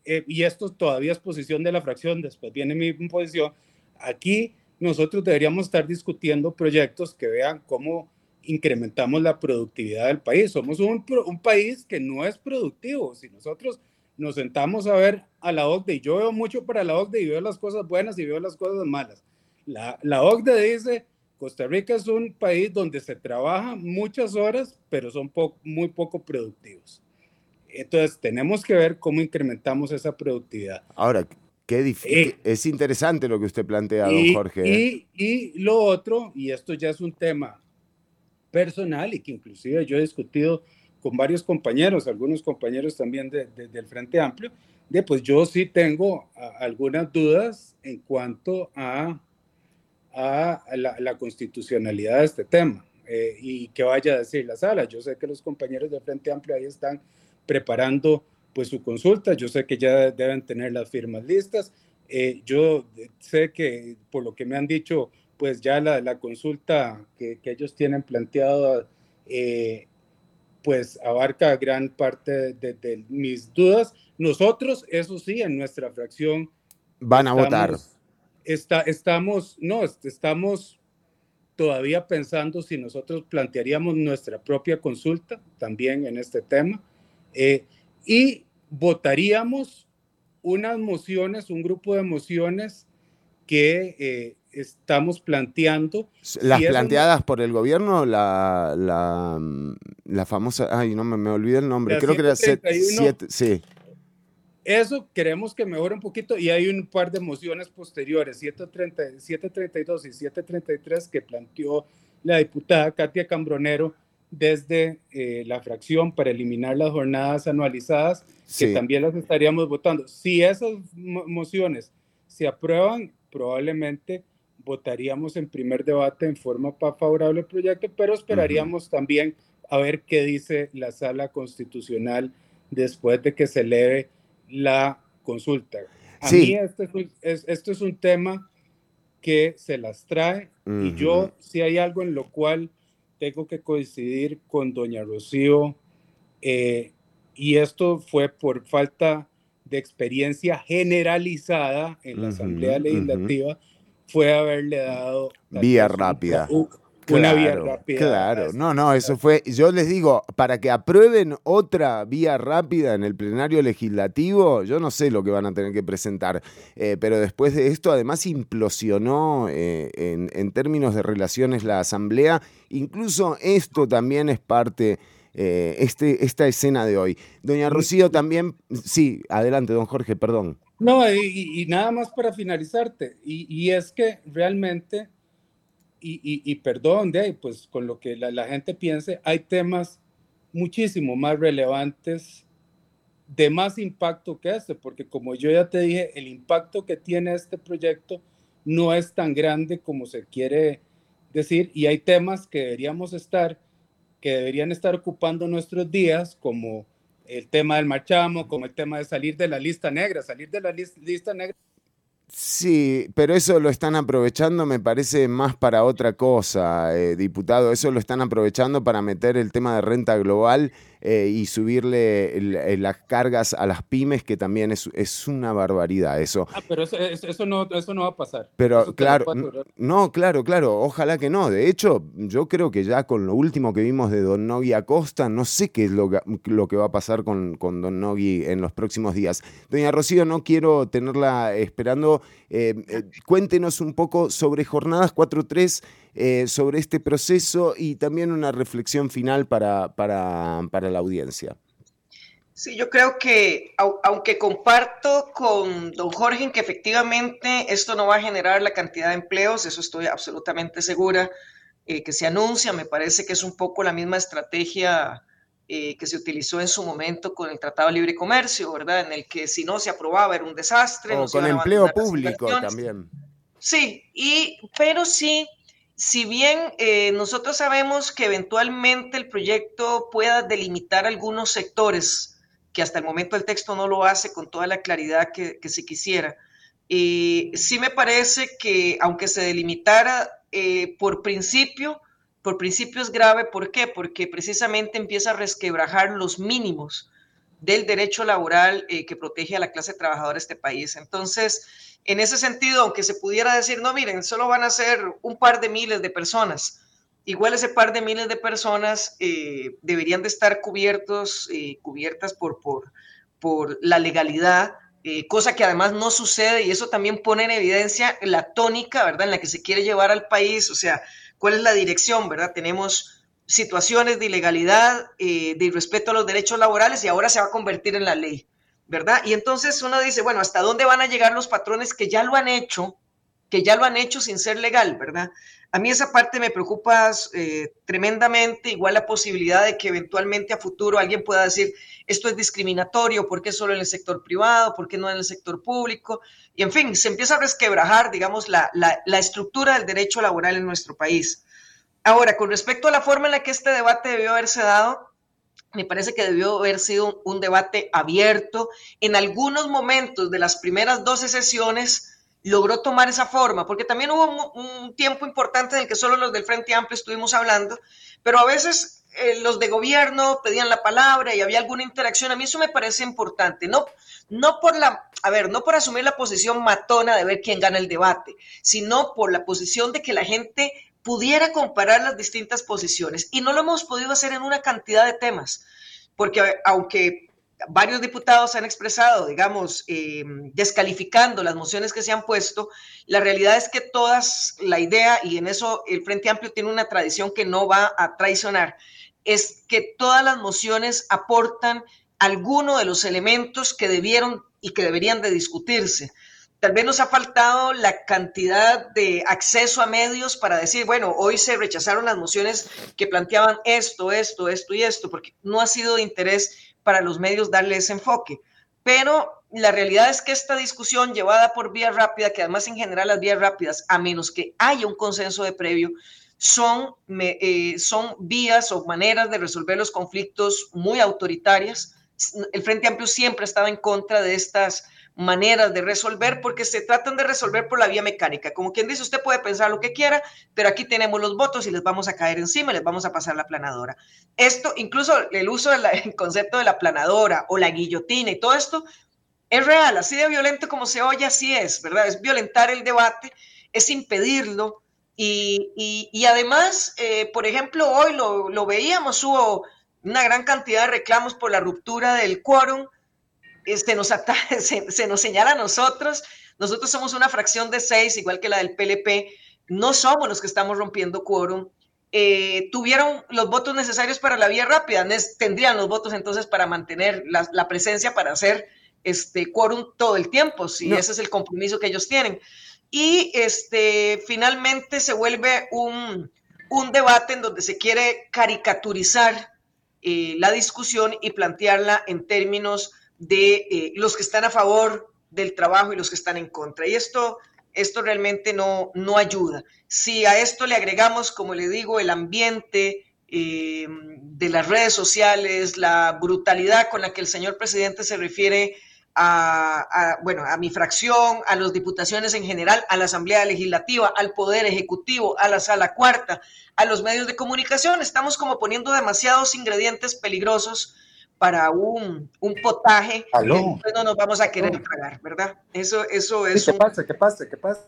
eh, y esto todavía es posición de la fracción, después viene mi posición, aquí nosotros deberíamos estar discutiendo proyectos que vean cómo incrementamos la productividad del país. Somos un, un, país que no es productivo. Si nosotros nos sentamos a ver a la OCDE, y yo veo mucho para la OCDE y veo las cosas buenas y veo las cosas malas. La, la OCDE dice, Costa Rica es un país donde se trabaja muchas horas, pero son muy poco productivos. Entonces, tenemos que ver cómo incrementamos esa productividad. Ahora, qué difícil. Eh, es interesante lo que usted plantea, don Jorge. ¿eh? Y, y lo otro, y esto ya es un tema personal y que inclusive yo he discutido con varios compañeros, algunos compañeros también de, del Frente Amplio, de pues yo sí tengo algunas dudas en cuanto a, a la, constitucionalidad de este tema eh, y que vaya a decir la sala. Yo sé que los compañeros del Frente Amplio ahí están preparando pues su consulta, yo sé que ya deben tener las firmas listas, eh, yo sé que por lo que me han dicho pues ya la, la consulta que, que, ellos tienen planteado, eh, pues abarca gran parte de, mis dudas. Nosotros, eso sí, en nuestra fracción... Van a votar. Está, estamos, no, estamos todavía pensando si nosotros plantearíamos nuestra propia consulta también en este tema eh, y votaríamos unas mociones, un grupo de mociones que eh, estamos planteando. Las planteadas por el gobierno, la, la, la, famosa, ay, no me, me olvidé el nombre, creo que era 7, sí. Eso queremos que mejore un poquito y hay un par de mociones posteriores, 732 y 733 que planteó la diputada Katia Cambronero desde eh, la fracción para eliminar las jornadas anualizadas, que también las estaríamos votando. Si esas mociones se aprueban, probablemente votaríamos en primer debate en forma favorable al proyecto, pero esperaríamos también a ver qué dice la sala constitucional después de que se eleve la consulta. A mí este es, esto es un tema que se las trae y yo si hay algo en lo cual tengo que coincidir con doña Rocío eh, y esto fue por falta de experiencia generalizada en la Asamblea Legislativa, fue haberle dado... Vía rápida. Claro, vía rápida. Claro, no, no, eso fue, yo les digo, para que aprueben otra vía rápida en el plenario legislativo, yo no sé lo que van a tener que presentar, eh, pero después de esto además implosionó eh, en, términos de relaciones la Asamblea, incluso esto también es parte... Eh, este, esta escena de hoy. Doña Rocío también, sí, adelante, don Jorge, perdón. No, y, nada más para finalizarte, y, y es que realmente y, perdón, de pues con lo que la, gente piense, hay temas muchísimo más relevantes, de más impacto que este, porque como yo ya te dije, el impacto que tiene este proyecto no es tan grande como se quiere decir, y hay temas que deberíamos estar, que deberían estar ocupando nuestros días, como el tema del marchamo, como el tema de salir de la lista negra, salir de la lista negra Sí, pero eso lo están aprovechando, me parece, más para otra cosa, eh, diputado. Eso lo están aprovechando para meter el tema de renta global eh, y subirle eh, las cargas a las pymes, que también es, es una barbaridad eso. Ah, pero eso, eso, no, eso no va a pasar. Pero claro, no, claro, claro, ojalá que no. De hecho, yo creo que ya con lo último que vimos de Don Nogui Acosta, no sé qué es lo, lo que va a pasar con, con Don Nogui en los próximos días. Doña Rocío, no quiero tenerla esperando. Eh, cuéntenos un poco sobre Jornadas 4.3 eh, sobre este proceso y también una reflexión final para, para, para la audiencia. Sí, yo creo que, aunque comparto con don Jorge en que efectivamente esto no va a generar la cantidad de empleos, eso estoy absolutamente segura, eh, que se anuncia, me parece que es un poco la misma estrategia eh, que se utilizó en su momento con el Tratado de Libre Comercio, ¿verdad? En el que si no se aprobaba era un desastre. O con empleo público también. Sí, y, pero sí si bien eh, nosotros sabemos que eventualmente el proyecto pueda delimitar algunos sectores, que hasta el momento el texto no lo hace con toda la claridad que, se quisiera, eh, sí me parece que aunque se delimitara eh, por principio, por principio es grave, ¿por qué? Porque precisamente empieza a resquebrajar los mínimos del derecho laboral que protege a la clase trabajadora de este país. Entonces, en ese sentido, aunque se pudiera decir, no, miren, solo van a ser un par de miles de personas, igual ese par de miles de personas eh, deberían de estar cubiertos, eh, cubiertas por, por, por la legalidad, eh, cosa que además no sucede y eso también pone en evidencia la tónica, ¿verdad?, en la que se quiere llevar al país, o sea, cuál es la dirección, ¿verdad? Tenemos situaciones de ilegalidad, de irrespeto a los derechos laborales y ahora se va a convertir en la ley. ¿Verdad? Y entonces uno dice, bueno, ¿hasta dónde van a llegar los patrones que ya lo han hecho, que ya lo han hecho sin ser legal, ¿verdad? A mí esa parte me preocupa eh, tremendamente, igual la posibilidad de que eventualmente a futuro alguien pueda decir, esto es discriminatorio, ¿por qué solo en el sector privado? ¿Por qué no en el sector público? Y en fin, se empieza a resquebrajar, digamos, la, la estructura del derecho laboral en nuestro país. Ahora, con respecto a la forma en la que este debate debió haberse dado, me parece que debió haber sido un debate abierto. En algunos momentos de las primeras 12 sesiones logró tomar esa forma, porque también hubo un, tiempo importante en el que solo los del Frente Amplio estuvimos hablando, pero a veces eh, los de gobierno pedían la palabra y había alguna interacción. A mí eso me parece importante, no, no por la, a ver, no por asumir la posición matona de ver quién gana el debate, sino por la posición de que la gente pudiera comparar las distintas posiciones. Y no lo hemos podido hacer en una cantidad de temas, porque aunque varios diputados han expresado, digamos, eh, descalificando las mociones que se han puesto, la realidad es que todas, la idea, y en eso el Frente Amplio tiene una tradición que no va a traicionar, es que todas las mociones aportan alguno de los elementos que debieron y que deberían de discutirse. Tal vez nos ha faltado la cantidad de acceso a medios para decir, bueno, hoy se rechazaron las mociones que planteaban esto, esto, esto y esto, porque no ha sido de interés para los medios darle ese enfoque. Pero la realidad es que esta discusión llevada por vía rápida, que además en general las vías rápidas, a menos que haya un consenso de previo, son, eh, son vías o maneras de resolver los conflictos muy autoritarias. El Frente Amplio siempre ha estado en contra de estas maneras de resolver porque se tratan de resolver por la vía mecánica. Como quien dice, usted puede pensar lo que quiera, pero aquí tenemos los votos y les vamos a caer encima y les vamos a pasar la planadora. Esto, incluso el uso del concepto de la planadora o la guillotina y todo esto, es real, así de violento como se oye, así es, ¿verdad? Es violentar el debate, es impedirlo. Y, además, eh, por ejemplo, hoy lo, lo veíamos, hubo una gran cantidad de reclamos por la ruptura del quórum se nos, se, nos señala a nosotros, nosotros somos una fracción de seis, igual que la del PLP, no somos los que estamos rompiendo quórum. Eh, tuvieron los votos necesarios para la vía rápida, tendrían los votos entonces para mantener la, presencia, para hacer este quórum todo el tiempo, si ese es el compromiso que ellos tienen. Y este, finalmente se vuelve un, un debate en donde se quiere caricaturizar eh, la discusión y plantearla en términos de eh, los que están a favor del trabajo y los que están en contra. Y esto, esto realmente no, no ayuda. Si a esto le agregamos, como le digo, el ambiente eh, de las redes sociales, la brutalidad con la que el señor presidente se refiere a, bueno, a mi fracción, a las diputaciones en general, a la Asamblea Legislativa, al Poder Ejecutivo, a la Sala Cuarta, a los medios de comunicación. Estamos como poniendo demasiados ingredientes peligrosos para un, un potaje no nos vamos a querer pagar, ¿verdad? Eso, eso es.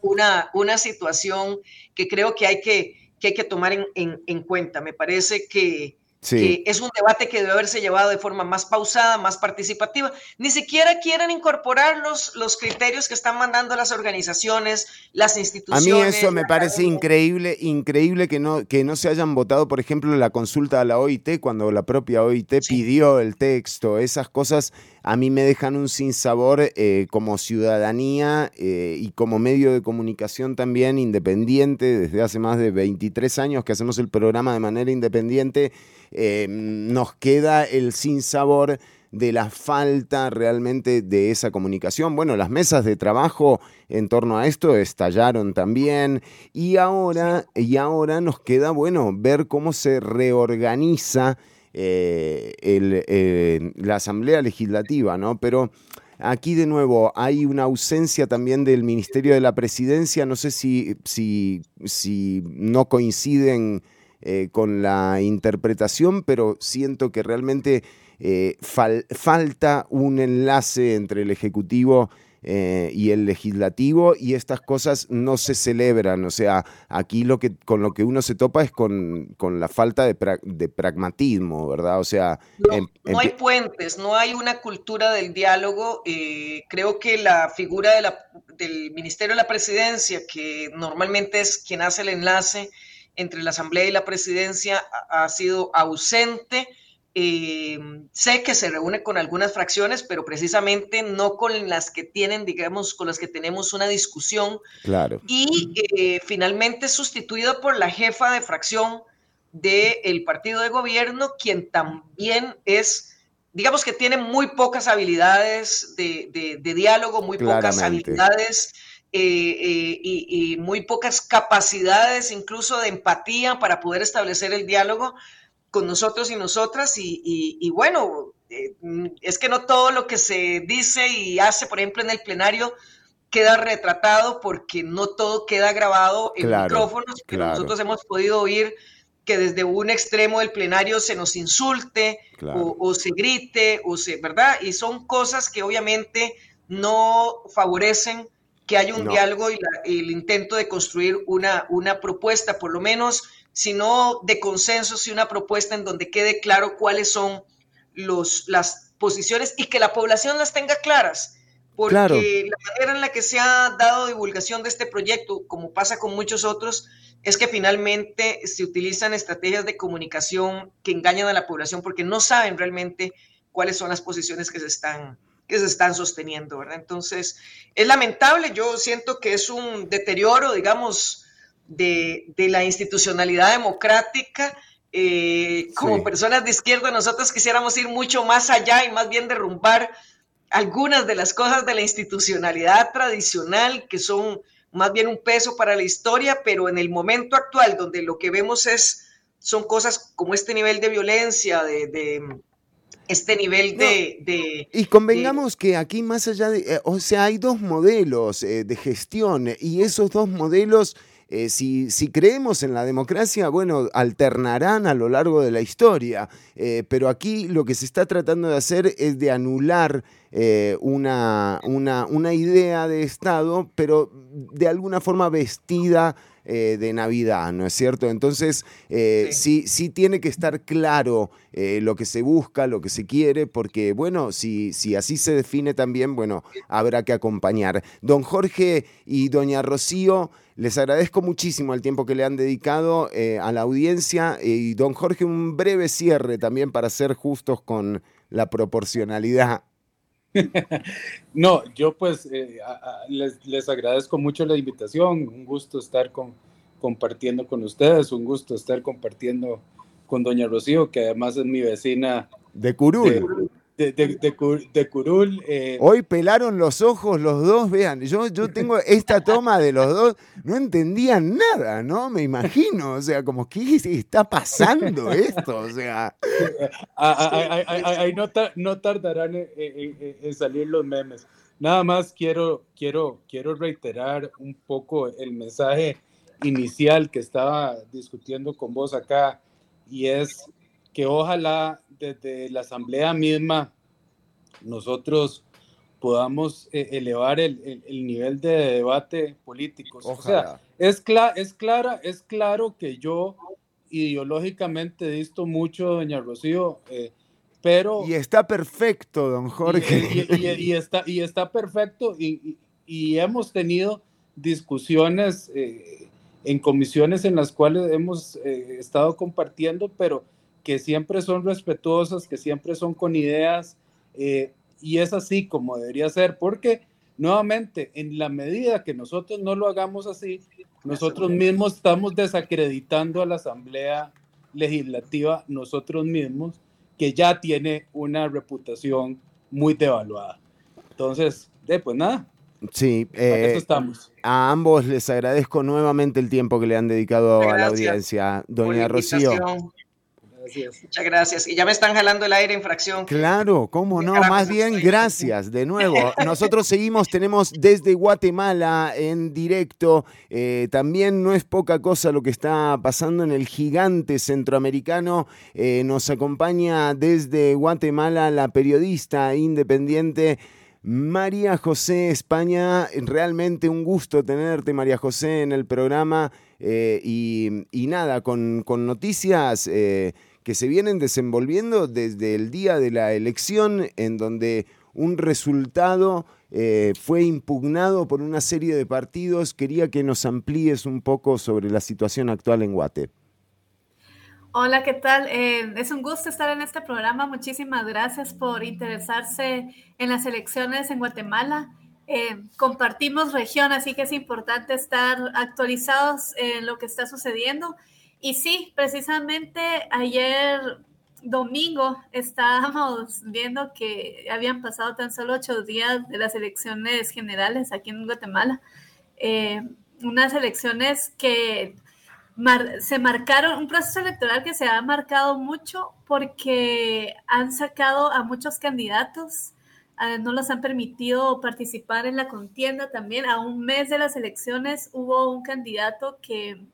Una, una situación que creo que hay que, que, hay que tomar en, en, en cuenta. Me parece que, es un debate que debe haberse llevado de forma más pausada, más participativa. Ni siquiera quieren incorporar los, los criterios que están mandando las organizaciones, las instituciones. A mí eso me parece increíble, increíble que no, que no se hayan votado, por ejemplo, la consulta a la OIT, cuando la propia OIT pidió el texto. Esas cosas a mí me dejan un sinsabor eh, como ciudadanía eh, y como medio de comunicación también independiente. Desde hace más de 23 años que hacemos el programa de manera independiente, eh, nos queda el sinsabor de la falta realmente de esa comunicación. Bueno, las mesas de trabajo en torno a esto estallaron también y ahora, y ahora nos queda, bueno, ver cómo se reorganiza eh, eh, la Asamblea Legislativa, ¿no? Pero aquí de nuevo hay una ausencia también del Ministerio de la Presidencia, no sé si, si, si no coinciden eh, con la interpretación, pero siento que realmente falta un enlace entre el Ejecutivo eh, y el legislativo y estas cosas no se celebran. O sea, aquí lo que, con lo que uno se topa es con, con la falta de, de, pragmatismo, ¿verdad? O sea... No, hay puentes, no hay una cultura del diálogo. Eh, creo que la figura de la, del Ministerio de la Presidencia, que normalmente es quien hace el enlace entre la Asamblea y la Presidencia, ha sido ausente. Eh, sé que se reúne con algunas fracciones, pero precisamente no con las que tienen, digamos, con las que tenemos una discusión. Claro. Y eh, finalmente sustituido por la jefa de fracción del partido de gobierno, quien también es, digamos que tiene muy pocas habilidades de, diálogo, muy pocas habilidades. Eh, y, y, muy pocas capacidades incluso de empatía para poder establecer el diálogo con nosotros y nosotras. Y, bueno, eh, es que no todo lo que se dice y hace, por ejemplo, en el plenario queda retratado porque no todo queda grabado en micrófonos, pero nosotros hemos podido oír que desde un extremo del plenario se nos insulte o, se grite, o se, ¿verdad? Y son cosas que obviamente no favorecen que haya un diálogo y el intento de construir una, una propuesta, por lo menos, si no de consenso, si una propuesta en donde quede claro cuáles son los, las posiciones y que la población las tenga claras. Porque la manera en la que se ha dado divulgación de este proyecto, como pasa con muchos otros, es que finalmente se utilizan estrategias de comunicación que engañan a la población porque no saben realmente cuáles son las posiciones que se están, que se están sosteniendo, ¿verdad? Entonces, es lamentable, yo siento que es un deterioro, digamos, de, la institucionalidad democrática. Eh, como personas de izquierda, nosotros quisiéramos ir mucho más allá y más bien derrumbar algunas de las cosas de la institucionalidad tradicional que son más bien un peso para la historia, pero en el momento actual donde lo que vemos es son cosas como este nivel de violencia, de, este nivel de, Y convengamos que aquí más allá de, eh, o sea, hay dos modelos eh, de gestión y esos dos modelos eh, si, creemos en la democracia, bueno, alternarán a lo largo de la historia, eh, pero aquí lo que se está tratando de hacer es de anular eh, una, una, idea de Estado, pero de alguna forma vestida de Navidad, ¿no es cierto? Entonces, sí. sí. tiene que estar claro lo que se busca, lo que se quiere, porque, bueno, si, si así se define también, bueno, habrá que acompañar. Don Jorge y doña Rocío, les agradezco muchísimo el tiempo que le han dedicado eh, a la audiencia y don Jorge, un breve cierre también para ser justos con la proporcionalidad. No, yo pues eh, les, agradezco mucho la invitación, un gusto estar compartiendo con ustedes, un gusto estar compartiendo con doña Rocío, que además es mi vecina. De Curul de, de, Curul. Eh. Hoy pelaron los ojos los dos, vean, yo, yo tengo esta toma de los dos, no entendían nada, ¿no? Me imagino, o sea, como, ¿qué está pasando esto? O sea... Ahí no, tardarán en, salir los memes. Nada más quiero, quiero, quiero reiterar un poco el mensaje inicial que estaba discutiendo con vos acá, y es que ojalá desde la asamblea misma nosotros podamos eh, elevar el, nivel de debate político. O sea, es, es, clara, es claro que yo ideológicamente visto mucho, doña Rocío, eh, pero... Y está perfecto, don Jorge. Y, está, y está perfecto y, hemos tenido discusiones eh, en comisiones en las cuales hemos estado compartiendo, pero que siempre son respetuosas, que siempre son con ideas, eh, y es así como debería ser, porque nuevamente, en la medida que nosotros no lo hagamos así, nosotros mismos estamos desacreditando a la Asamblea Legislativa, nosotros mismos, que ya tiene una reputación muy devaluada. Entonces, pues nada. Sí, eh, estamos. a ambos les agradezco nuevamente el tiempo que le han dedicado a la audiencia. Doña Rocío. Muchas gracias. Y ya me están jalando el aire en fracción. Claro, cómo no, más bien gracias de nuevo. Nosotros seguimos, tenemos desde Guatemala en directo. Eh, también no es poca cosa lo que está pasando en el gigante centroamericano. Eh, nos acompaña desde Guatemala la periodista independiente. María José España, realmente un gusto tenerte, María José, en el programa. Eh, y, nada, con, noticias que se vienen desenvolviendo desde el día de la elección, en donde un resultado eh, fue impugnado por una serie de partidos. Quería que nos amplíes un poco sobre la situación actual en Guate. Hola, ¿qué tal? Eh, es un gusto estar en este programa. Muchísimas gracias por interesarse en las elecciones en Guatemala. Eh, compartimos región, así que es importante estar actualizados en lo que está sucediendo. Y sí, precisamente ayer domingo estábamos viendo que habían pasado tan solo ocho días de las elecciones generales aquí en Guatemala. Eh, unas elecciones que se marcaron, un proceso electoral que se ha marcado mucho porque han sacado a muchos candidatos, no los han permitido participar en la contienda también. A un mes de las elecciones hubo un candidato que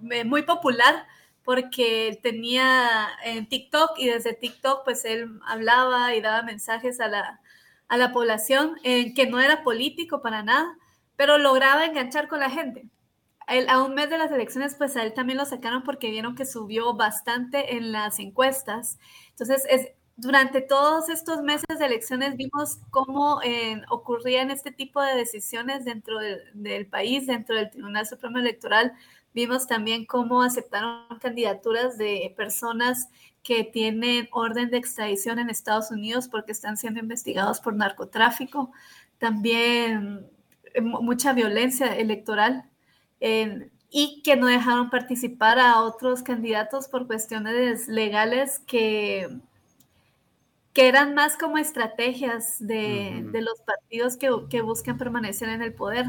muy popular porque tenía en TikTok y desde TikTok pues él hablaba y daba mensajes a la, a la población, que no era político para nada, pero lograba enganchar con la gente. a un mes de las elecciones, pues a él también lo sacaron porque vieron que subió bastante en las encuestas. Entonces, es, durante todos estos meses de elecciones vimos cómo eh, ocurrían este tipo de decisiones dentro del país, dentro del Tribunal Supremo Electoral. Vimos también cómo aceptaron candidaturas de personas que tienen orden de extradición en Estados Unidos porque están siendo investigados por narcotráfico. También eh, mucha violencia electoral. y que no dejaron participar a otros candidatos por cuestiones legales que que eran más como estrategias de, los partidos que, buscan permanecer en el poder.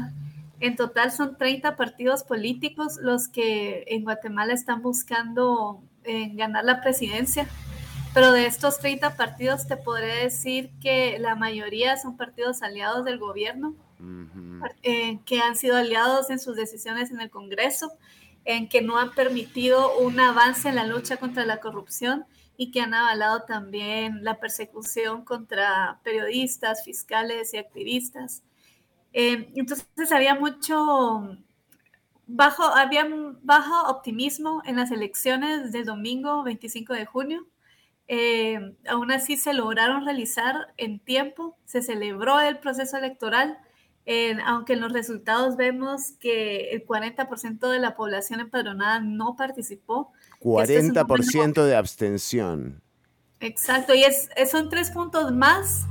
En total son 30 partidos políticos los que en Guatemala están buscando eh, ganar la presidencia, pero de estos 30 partidos te podré decir que la mayoría son partidos aliados del gobierno, eh, que han sido aliados en sus decisiones en el Congreso, en que no han permitido un avance en la lucha contra la corrupción y que han avalado también la persecución contra periodistas, fiscales y activistas. Eh, entonces había mucho bajo, había bajo optimismo en las elecciones del domingo 25 de junio. Eh, aún así se lograron realizar en tiempo, se celebró el proceso electoral, aunque en los resultados vemos que el 40% de la población empadronada no participó, 40% de abstención. Exacto, y es, son tres puntos más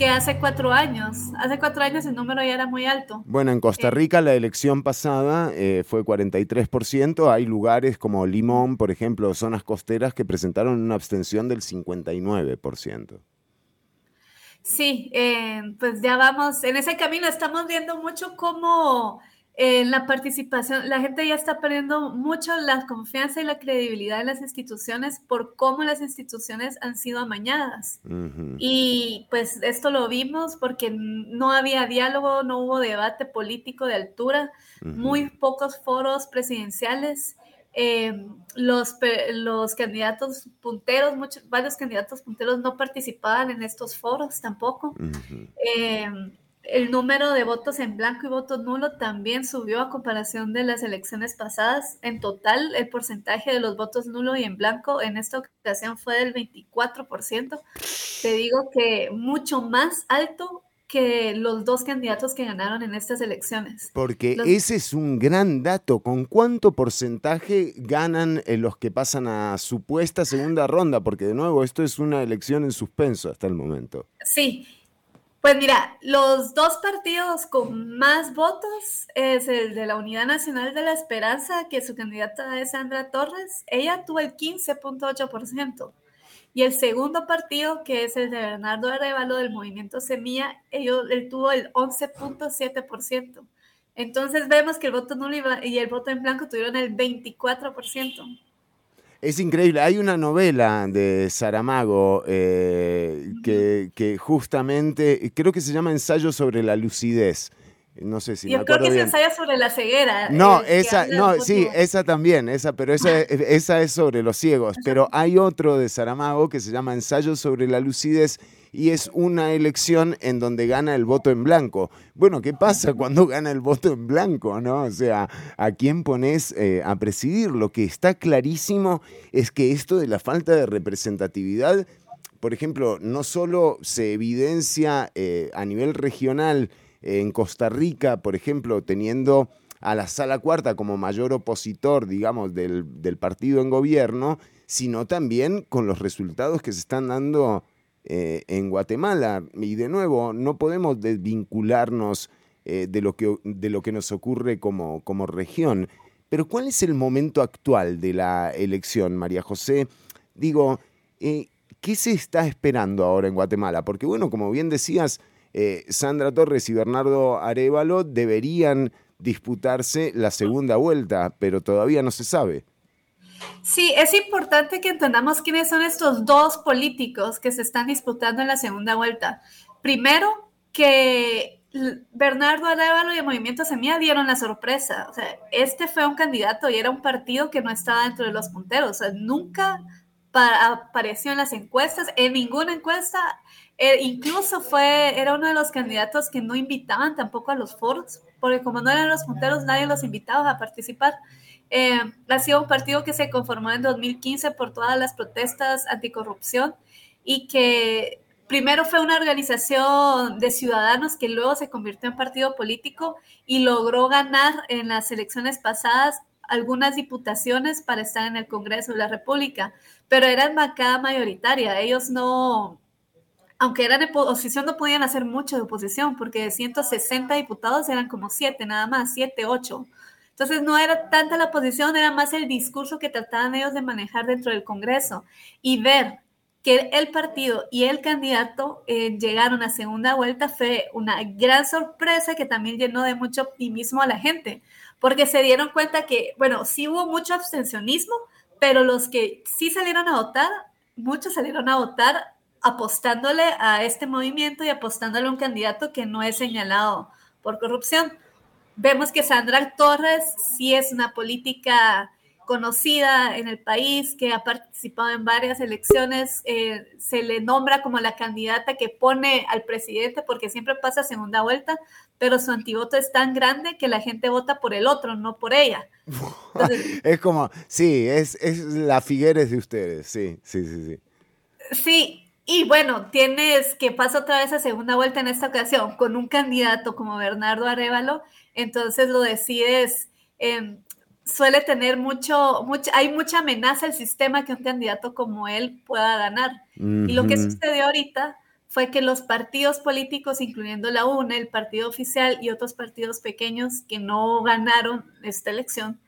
que hace cuatro años. Hace cuatro años el número ya era muy alto. Bueno, en Costa eh, Rica la elección pasada eh, fue 43%. Hay lugares como Limón, por ejemplo, zonas costeras que presentaron una abstención del 59%. Sí, eh, pues ya vamos en ese camino. Estamos viendo mucho cómo en la participación, la gente ya está perdiendo mucho la confianza y la credibilidad en las instituciones por cómo las instituciones han sido amañadas. Y pues esto lo vimos porque no había diálogo, no hubo debate político de altura, muy pocos foros presidenciales. Eh, los, los candidatos punteros, muchos, varios candidatos punteros no participaban en estos foros tampoco el número de votos en blanco y voto nulo también subió a comparación de las elecciones pasadas. En total, el porcentaje de los votos nulo y en blanco en esta ocasión fue del 24%. Te digo que mucho más alto que los dos candidatos que ganaron en estas elecciones. Porque ese es un gran dato. ¿Con cuánto porcentaje ganan eh, los que pasan a supuesta segunda ronda? Porque de nuevo, esto es una elección en suspenso hasta el momento. Sí, pues mira, los dos partidos con más votos es el de la Unidad Nacional de la Esperanza, que su candidata es Sandra Torres. Ella tuvo el 15.8%. Y el segundo partido, que es el de Bernardo Arevalo del Movimiento Semilla, ellos, él tuvo el 11.7%. Entonces vemos que el voto nulo y el voto en blanco tuvieron el 24%. Es increíble. Hay una novela de Saramago eh, que, que, justamente, creo que se llama Ensayo sobre la lucidez. No sé si Yo creo que es ensayo sobre la ceguera. No, eh, esa, no, sí, esa también, esa, pero esa, esa es sobre los ciegos. Pero hay otro de Saramago que se llama Ensayo sobre la lucidez y es una elección en donde gana el voto en blanco. Bueno, ¿qué pasa cuando gana el voto en blanco? ¿no? O sea, ¿a quién pones eh, a presidir? Lo que está clarísimo es que esto de la falta de representatividad, por ejemplo, no solo se evidencia eh, a nivel regional en Costa Rica, por ejemplo, teniendo a la sala cuarta como mayor opositor, digamos, del, del partido en gobierno, sino también con los resultados que se están dando eh, en Guatemala. Y de nuevo, no podemos desvincularnos eh, de, lo que, de lo que nos ocurre como, como región. Pero ¿cuál es el momento actual de la elección, María José? Digo, eh, ¿qué se está esperando ahora en Guatemala? Porque bueno, como bien decías, Sandra Torres y Bernardo Arevalo deberían disputarse la segunda vuelta, pero todavía no se sabe. Sí, es importante que entendamos quiénes son estos dos políticos que se están disputando en la segunda vuelta. Primero, que Bernardo Arevalo y el Movimiento Semilla dieron la sorpresa. O sea, este fue un candidato y era un partido que no estaba dentro de los punteros. O sea, nunca apareció en las encuestas, en ninguna encuesta Eh, incluso fue, era uno de los candidatos que no invitaban tampoco a los foros, porque como no eran los punteros, nadie los invitaba a participar. Eh, ha sido un partido que se conformó en 2015 por todas las protestas anticorrupción y que primero fue una organización de ciudadanos que luego se convirtió en partido político y logró ganar en las elecciones pasadas algunas diputaciones para estar en el Congreso de la República, pero eran bancada mayoritaria. Ellos no, aunque eran oposición, no podían hacer mucho de oposición, porque de 160 diputados eran como 7 nada más, 7, 8. Entonces no era tanta la oposición, era más el discurso que trataban ellos de manejar dentro del Congreso y ver que el partido y el candidato eh, llegaron a segunda vuelta fue una gran sorpresa que también llenó de mucho optimismo a la gente, porque se dieron cuenta que, bueno, sí hubo mucho abstencionismo, pero los que sí salieron a votar, muchos salieron a votar apostándole a este movimiento y apostándole a un candidato que no es señalado por corrupción. Vemos que Sandra Torres sí es una política conocida en el país, que ha participado en varias elecciones, eh, se le nombra como la candidata que pone al presidente porque siempre pasa segunda vuelta, pero su antivoto es tan grande que la gente vota por el otro, no por ella. es como, sí, es, es la Figueres de ustedes, sí, sí, sí, sí. Sí, y bueno, tienes que pasa otra vez a segunda vuelta en esta ocasión con un candidato como Bernardo Arevalo, entonces lo decides suele tener mucho, mucho, hay mucha amenaza al sistema que un candidato como él pueda ganar. Y lo que sucedió ahorita fue que los partidos políticos, incluyendo la UNE, el partido oficial y otros partidos pequeños que no ganaron esta elección,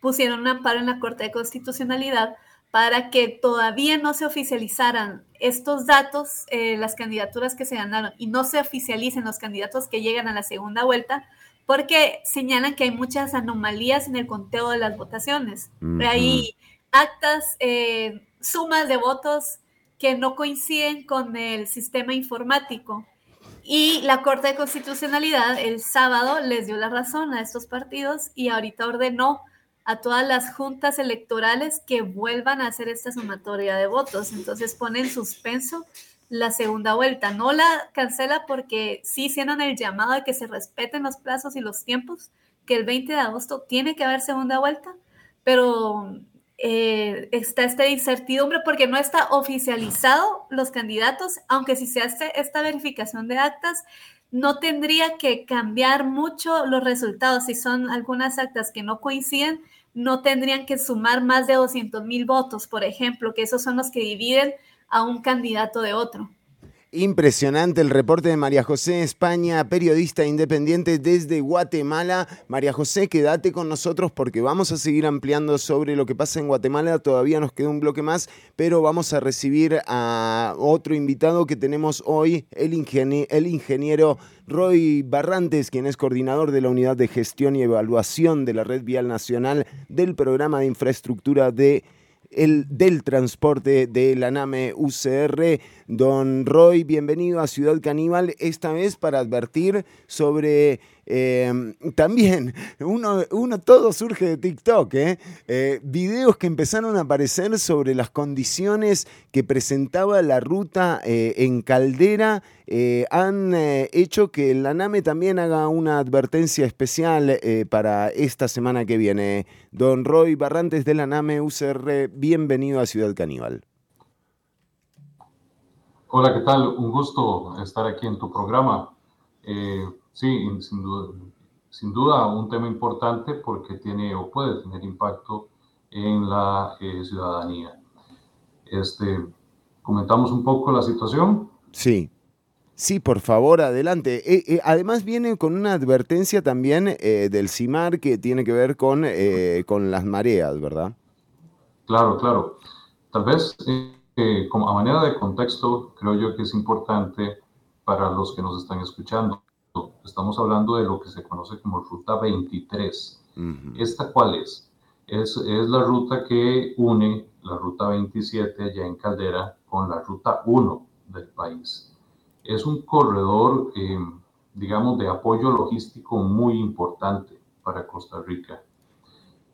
pusieron un amparo en la Corte de Constitucionalidad para que todavía no se oficializaran estos datos, eh, las candidaturas que se ganaron, y no se oficialicen los candidatos que llegan a la segunda vuelta, porque señalan que hay muchas anomalías en el conteo de las votaciones. Hay actas, eh, sumas de votos que no coinciden con el sistema informático. Y la Corte de Constitucionalidad el sábado les dio la razón a estos partidos y ahorita ordenó a todas las juntas electorales que vuelvan a hacer esta sumatoria de votos. Entonces pone en suspenso la segunda vuelta. No la cancela porque sí hicieron el llamado de que se respeten los plazos y los tiempos, que el 20 de agosto tiene que haber segunda vuelta, pero eh, está esta incertidumbre porque no está oficializado los candidatos, aunque si se hace esta verificación de actas, no tendría que cambiar mucho los resultados. Si son algunas actas que no coinciden, no tendrían que sumar más de 200 mil votos, por ejemplo, que esos son los que dividen a un candidato de otro. Impresionante el reporte de María José España, periodista independiente desde Guatemala. María José, quédate con nosotros porque vamos a seguir ampliando sobre lo que pasa en Guatemala. Todavía nos queda un bloque más, pero vamos a recibir a otro invitado que tenemos hoy, el, el ingeniero Roy Barrantes, quien es coordinador de la Unidad de Gestión y Evaluación de la Red Vial Nacional del Programa de Infraestructura de el, del transporte de la NAME UCR. Don Roy, bienvenido a Ciudad Caníbal, esta vez para advertir sobre Em, también, uno, uno, todo surge de TikTok, ¿eh? ¿eh? Videos que empezaron a aparecer sobre las condiciones que presentaba la ruta eh, en Caldera han hecho que la NAME también haga una advertencia especial para esta semana que viene. Don Roy Barrantes de la NAME UCR, bienvenido a Ciudad Caníbal. Hola, ¿qué tal? Un gusto estar aquí en tu programa. Sí, sin duda, sin duda un tema importante porque tiene o puede tener impacto en la eh, ciudadanía. Este, ¿Comentamos un poco la situación? Sí. Sí, por favor, adelante. Eh, eh, además viene con una advertencia también del CIMAR que tiene que ver con, con las mareas, ¿verdad? Claro, claro. Tal vez como a manera de contexto, creo yo que es importante para los que nos están escuchando Estamos hablando de lo que se conoce como Ruta 23. ¿Esta cuál es? es? Es la ruta que une la Ruta 27 allá en Caldera con la Ruta 1 del país. Es un corredor, eh, digamos, de apoyo logístico muy importante para Costa Rica.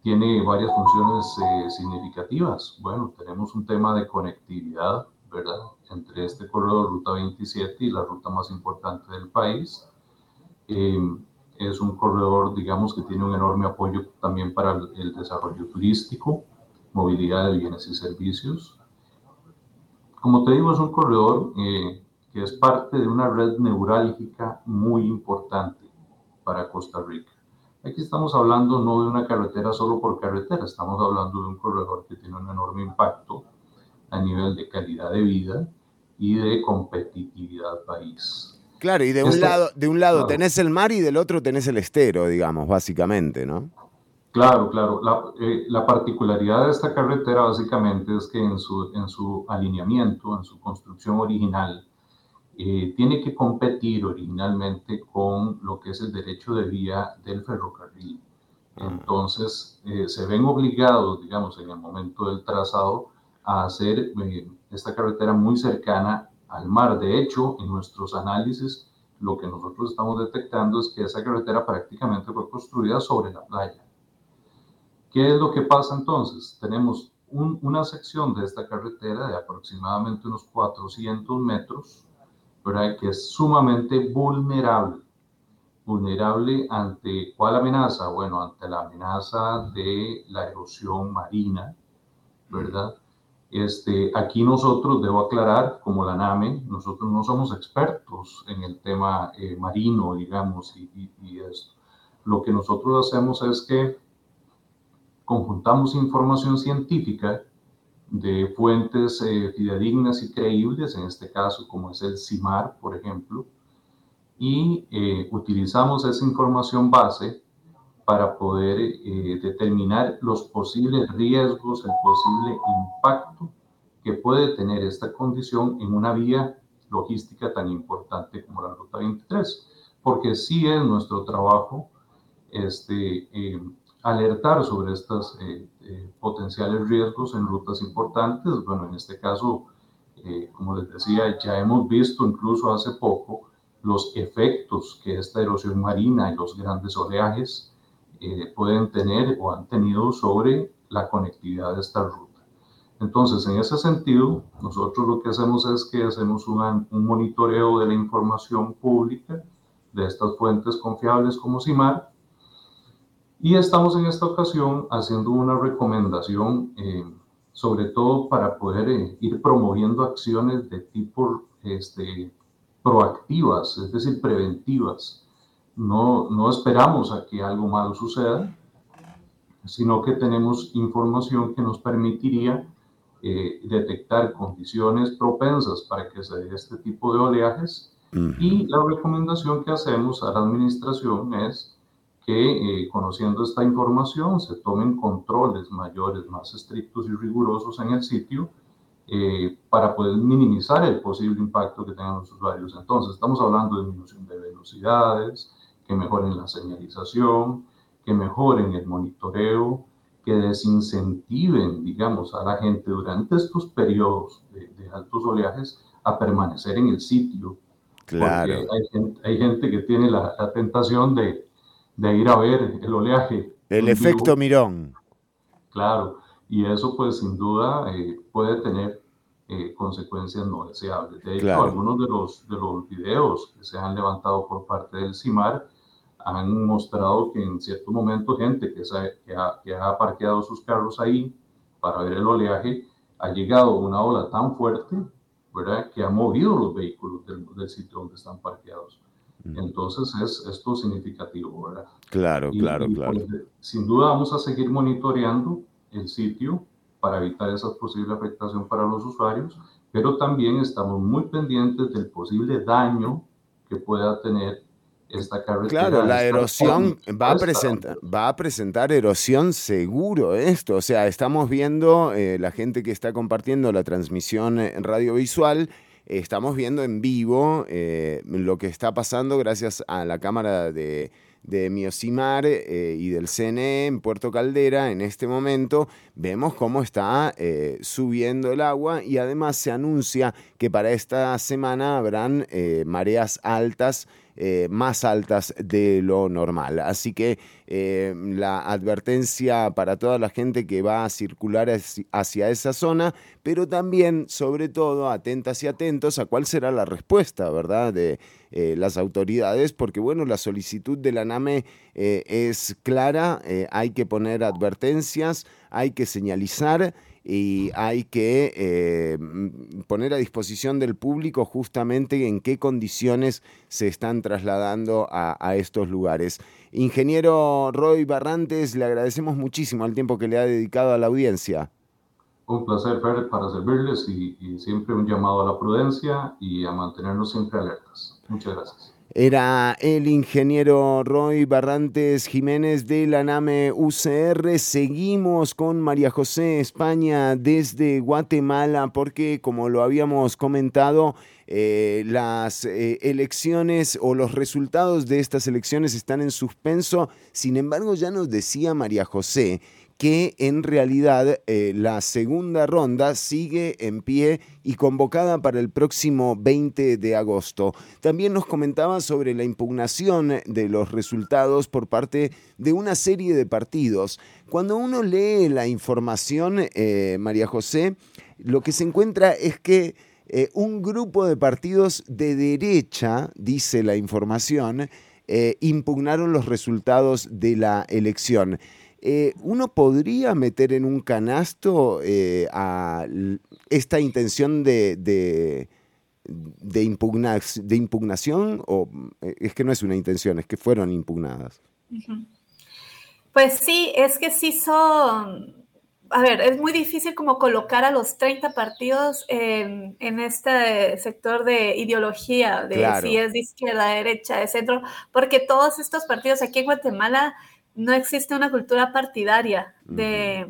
Tiene varias funciones eh, significativas. Bueno, tenemos un tema de conectividad, ¿verdad? Entre este corredor Ruta 27 y la ruta más importante del país. Eh, es un corredor, digamos, que tiene un enorme apoyo también para el, desarrollo turístico, movilidad de bienes y servicios. Como te digo, es un corredor eh, que es parte de una red neurálgica muy importante para Costa Rica. Aquí estamos hablando no de una carretera solo por carretera, estamos hablando de un corredor que tiene un enorme impacto a nivel de calidad de vida y de competitividad país. Claro, y de un lado, de un lado tenés el mar y del otro tenés el estero, digamos, básicamente, ¿no? Claro, claro. La, eh, la, particularidad de esta carretera básicamente es que en su, en su alineamiento, en su construcción original, eh, tiene que competir originalmente con lo que es el derecho de vía del ferrocarril. Ah. Entonces, eh, se ven obligados, digamos, en el momento del trazado, a hacer esta carretera muy cercana al mar. De hecho, en nuestros análisis, lo que nosotros estamos detectando es que esa carretera prácticamente fue construida sobre la playa. ¿Qué es lo que pasa entonces? Tenemos una sección de esta carretera de aproximadamente unos 400 metros, ¿verdad? que es sumamente vulnerable. Vulnerable ante cuál amenaza? Bueno, ante la amenaza de la erosión marina, ¿verdad? Este, aquí nosotros, debo aclarar, como la NAME, nosotros no somos expertos en el tema eh, marino, digamos, y, y, esto. Lo que nosotros hacemos es que conjuntamos información científica de fuentes eh, fidedignas y creíbles, en este caso como es el CIMAR, por ejemplo, y eh, utilizamos esa información base para poder eh, determinar los posibles riesgos, el posible impacto que puede tener esta condición en una vía logística tan importante como la Ruta 23, porque sí es nuestro trabajo este, eh, alertar sobre estos eh, potenciales riesgos en rutas importantes. Bueno, en este caso, como les decía, ya hemos visto incluso hace poco los efectos que esta erosión marina y los grandes oleajes eh, pueden tener o han tenido sobre la conectividad de esta ruta. Entonces, en ese sentido, nosotros lo que hacemos es que hacemos un monitoreo de la información pública de estas fuentes confiables como CIMAR y estamos en esta ocasión haciendo una recomendación, eh, sobre todo para poder eh, ir promoviendo acciones de tipo este, proactivas, es decir, preventivas, no, no esperamos a que algo malo suceda, sino que tenemos información que nos permitiría eh, detectar condiciones propensas para que se dé este tipo de oleajes. Y la recomendación que hacemos a la administración es que, eh, conociendo esta información, se tomen controles mayores, más estrictos y rigurosos en el sitio eh, para poder minimizar el posible impacto que tengan los usuarios. Entonces, estamos hablando de disminución de velocidades, que mejoren la señalización, que mejoren el monitoreo, que desincentiven, digamos, a la gente durante estos periodos de, altos oleajes a permanecer en el sitio. Claro. Porque hay gente, que tiene la, tentación de, de, ir a ver el oleaje. El efecto mirón. Claro, y eso pues sin duda eh, puede tener eh, consecuencias no deseables. De hecho, algunos de los, de los videos que se han levantado por parte del CIMAR han mostrado que en cierto momento gente que, que, ha, que, ha, parqueado sus carros ahí para ver el oleaje, ha llegado una ola tan fuerte, ¿verdad?, que ha movido los vehículos del, del sitio donde están parqueados. Mm. Entonces es esto significativo, ¿verdad? Claro, claro, claro. Pues, sin duda vamos a seguir monitoreando el sitio para evitar esa posible afectación para los usuarios, pero también estamos muy pendientes del posible daño que pueda tener esta carretera. Claro, la erosión va a, presentar, va a presentar erosión seguro esto. O sea, estamos viendo eh, la gente que está compartiendo la transmisión radiovisual. Estamos viendo en vivo eh, lo que está pasando gracias a la cámara de, de Miosimar eh, y del CNE en Puerto Caldera en este momento, vemos cómo está eh, subiendo el agua y además se anuncia que para esta semana habrán eh, mareas altas eh, más altas de lo normal. Así que eh, la advertencia para toda la gente que va a circular hacia esa zona, pero también, sobre todo, atentas y atentos a cuál será la respuesta, ¿verdad?, de eh, las autoridades, porque, bueno, la solicitud de la NAME es clara, hay que poner advertencias, hay que señalizar y hay que eh, poner a disposición del público justamente en qué condiciones se están trasladando a, estos lugares. Ingeniero Roy Barrantes, le agradecemos muchísimo el tiempo que le ha dedicado a la audiencia. Un placer, Fer, para servirles y, y siempre un llamado a la prudencia y a mantenernos siempre alertas. Muchas gracias. Era el ingeniero Roy Barrantes Jiménez de la NAME UCR. Seguimos con María José España desde Guatemala porque, como lo habíamos comentado, eh, las eh, elecciones o los resultados de estas elecciones están en suspenso. Sin embargo, ya nos decía María José que en realidad eh, la segunda ronda sigue en pie y convocada para el próximo 20 de agosto. También nos comentaba sobre la impugnación de los resultados por parte de una serie de partidos. Cuando uno lee la información, eh, María José, lo que se encuentra es que eh, un grupo de partidos de derecha, dice la información, impugnaron los resultados de la elección. Eh, ¿uno podría meter en un canasto eh, a esta intención de, de, de, impugnación? ¿O eh, es que no es una intención, es que fueron impugnadas? Pues sí, es que sí son... A ver, es muy difícil como colocar a los 30 partidos en, este sector de ideología, de si es de izquierda, derecha, de centro, porque todos estos partidos aquí en Guatemala no existe una cultura partidaria de,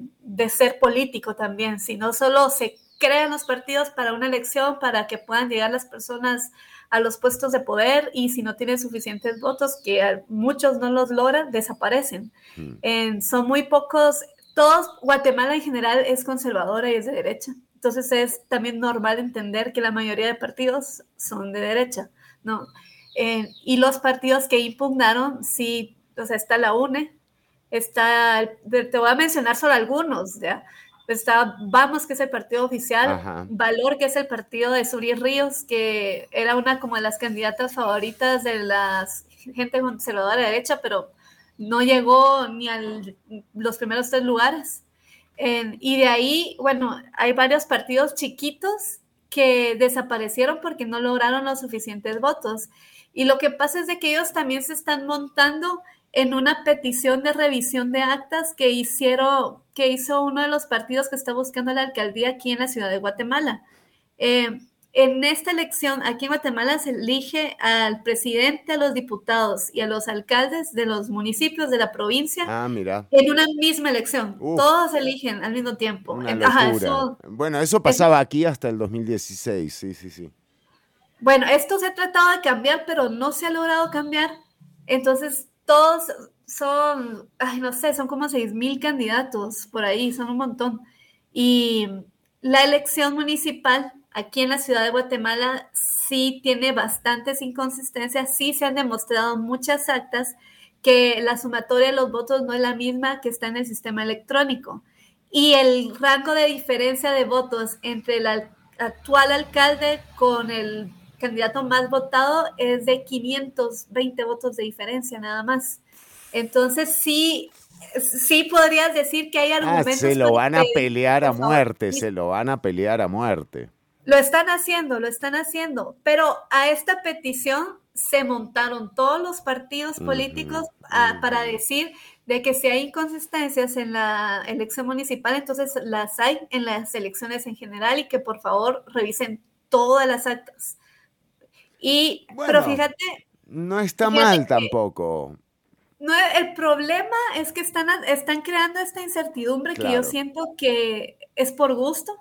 ser político también, sino solo se crean los partidos para una elección, para que puedan llegar las personas a los puestos de poder y si no tienen suficientes votos, que muchos no los logran, desaparecen. son muy pocos, todos, Guatemala en general es conservadora y es de derecha. Entonces es también normal entender que la mayoría de partidos son de derecha, ¿no? y los partidos que impugnaron sí o sea, está la UNE, está, te voy a mencionar solo algunos, ¿ya? Está Vamos, que es el partido oficial, Valor, que es el partido de Suri Ríos, que era una como de las candidatas favoritas de la gente conservadora de derecha, pero no llegó ni a los primeros tres lugares. y de ahí, bueno, hay varios partidos chiquitos que desaparecieron porque no lograron los suficientes votos. Y lo que pasa es de que ellos también se están montando en una petición de revisión de actas que hicieron, que hizo uno de los partidos que está buscando la alcaldía aquí en la ciudad de Guatemala. Eh, en esta elección, aquí en Guatemala se elige al presidente, a los diputados y a los alcaldes de los municipios de la provincia ah, mira. en una misma elección. Todos eligen al mismo tiempo. bueno, eso pasaba aquí hasta el 2016, sí, sí, sí. Bueno, esto se ha tratado de cambiar, pero no se ha logrado cambiar. Entonces, todos son, ay, no sé, son como seis mil candidatos por ahí, son un montón. Y la elección municipal aquí en la ciudad de Guatemala sí tiene bastantes inconsistencias, sí se han demostrado muchas actas que la sumatoria de los votos no es la misma que está en el sistema electrónico. Y el rango de diferencia de votos entre el actual alcalde con el candidato más votado es de 520 votos de diferencia nada más. Entonces sí, sí podrías decir que hay ah, argumentos. se lo van a pelear a muerte, se lo van a pelear a muerte. Lo están haciendo, lo están haciendo, pero a esta petición se montaron todos los partidos políticos para decir de que si hay inconsistencias en la elección municipal, entonces las hay en las elecciones en general y que por favor revisen todas las actas. Y, pero fíjate. No está mal tampoco. No, el problema es que están, están creando esta incertidumbre que yo siento que es por gusto,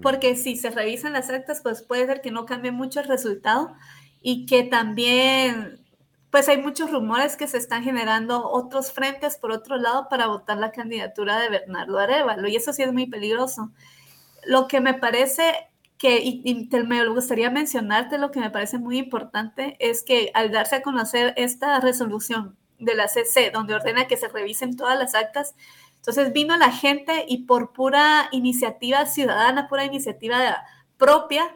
porque si se revisan las actas, pues puede ser que no cambie mucho el resultado y que también, pues hay muchos rumores que se están generando otros frentes por otro lado para votar la candidatura de Bernardo Arevalo y eso sí es muy peligroso. Lo que me parece que, y, me gustaría mencionarte lo que me parece muy importante, es que al darse a conocer esta resolución de la CC, donde ordena que se revisen todas las actas, entonces vino la gente y por pura iniciativa ciudadana, pura iniciativa propia,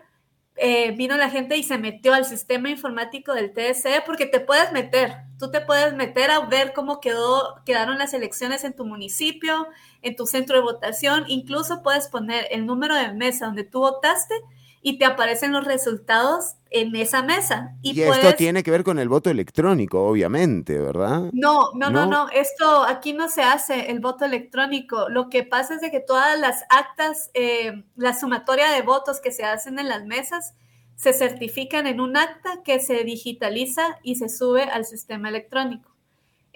eh, vino la gente y se metió al sistema informático del TSE porque te puedes meter, tú te puedes meter a ver cómo quedó, quedaron las elecciones en tu municipio, en tu centro de votación, incluso puedes poner el número de mesa donde tú votaste y te aparecen los resultados en esa mesa. Y, esto tiene que ver con el voto electrónico, obviamente, ¿verdad? No, no, no, no, esto aquí no se hace el voto electrónico. Lo que pasa es de que todas las actas, eh, la sumatoria de votos que se hacen en las mesas, se certifican en un acta que se digitaliza y se sube al sistema electrónico.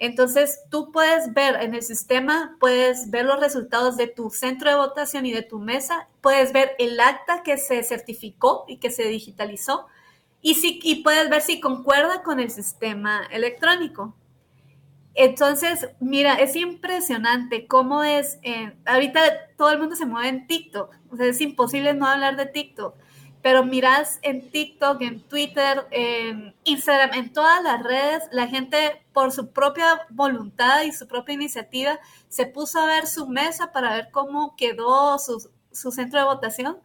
Entonces, tú puedes ver en el sistema, puedes ver los resultados de tu centro de votación y de tu mesa, puedes ver el acta que se certificó y que se digitalizó y, si, y puedes ver si concuerda con el sistema electrónico. Entonces, mira, es impresionante cómo es, ahorita todo el mundo se mueve en TikTok, o sea, es imposible no hablar de TikTok pero miras en TikTok, en Twitter, en Instagram, en todas las redes, la gente por su propia voluntad y su propia iniciativa se puso a ver su mesa para ver cómo quedó su, centro de votación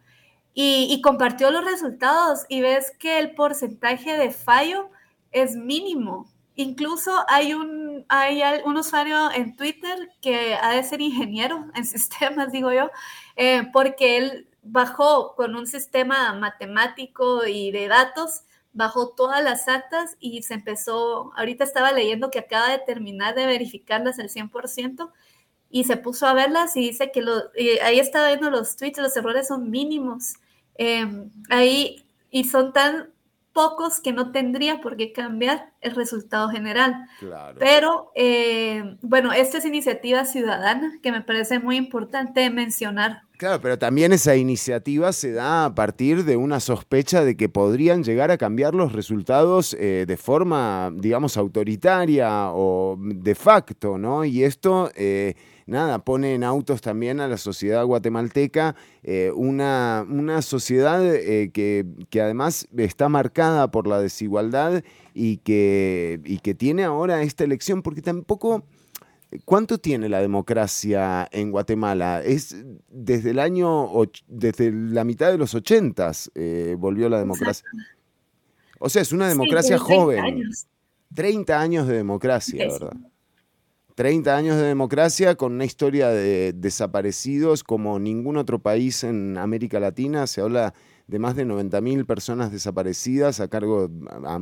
y, compartió los resultados y ves que el porcentaje de fallo es mínimo. Incluso hay un, hay un usuario en Twitter que ha de ser ingeniero en sistemas, digo yo, eh, porque él bajó con un sistema matemático y de datos, bajó todas las actas y se empezó, ahorita estaba leyendo que acaba de terminar de verificarlas al 100% y se puso a verlas y dice que lo, ahí estaba viendo los tweets, los errores son mínimos. Em, ahí y son tan pocos que no tendría por qué cambiar el resultado general. Pero eh, bueno, esta es iniciativa ciudadana que me parece muy importante mencionar. Claro, pero también esa iniciativa se da a partir de una sospecha de que podrían llegar a cambiar los resultados eh, de forma, digamos, autoritaria o de facto, ¿no? Y esto... Eh, nada, pone en autos también a la sociedad guatemalteca, eh, una, una, sociedad que, que, además está marcada por la desigualdad y que, y que tiene ahora esta elección, porque tampoco... ¿Cuánto tiene la democracia en Guatemala? Es desde el año, desde la mitad de los ochentas eh, volvió la democracia. O sea, es una democracia joven. 30 años de democracia, ¿verdad? 30 años de democracia con una historia de desaparecidos como ningún otro país en América Latina. Se habla de más de 90.000 personas desaparecidas a cargo,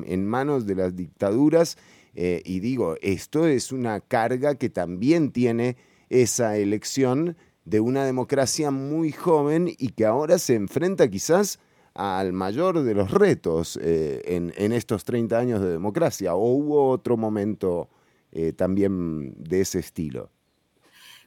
en manos de las dictaduras. Eh, y digo, esto es una carga que también tiene esa elección de una democracia muy joven y que ahora se enfrenta quizás al mayor de los retos eh, en, estos 30 años de democracia. ¿O hubo otro momento eh, también de ese estilo.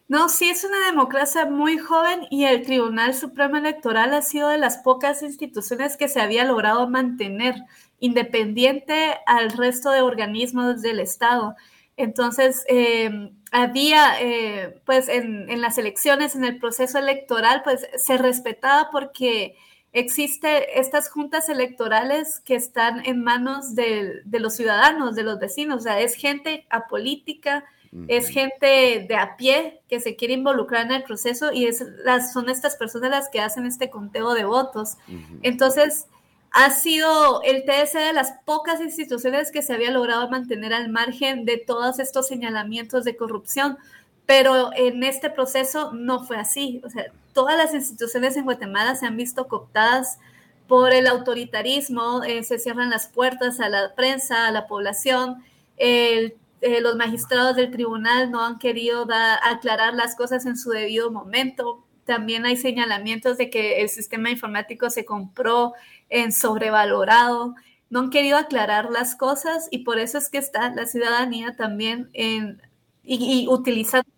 No, sí es una democracia muy joven y el Tribunal Supremo Electoral ha sido de las pocas instituciones que se había logrado mantener independiente al resto de organismos del Estado. Entonces, eh, había, eh, pues en, en, las elecciones, en el proceso electoral, pues se respetaba porque existe estas juntas electorales que están en manos de, los ciudadanos, de los vecinos, o sea, es gente apolítica, es gente de a pie que se quiere involucrar en el proceso y es, las, son estas personas las que hacen este conteo de votos. Entonces, ha sido el TS de las pocas instituciones que se había logrado mantener al margen de todos estos señalamientos de corrupción, pero en este proceso no fue así. O sea, todas las instituciones en Guatemala se han visto cooptadas por el autoritarismo, eh, se cierran las puertas a la prensa, a la población, eh, los magistrados del tribunal no han querido aclarar las cosas en su debido momento. También hay señalamientos de que el sistema informático se compró en sobrevalorado. No han querido aclarar las cosas y por eso es que está la ciudadanía también en, y, y utilizando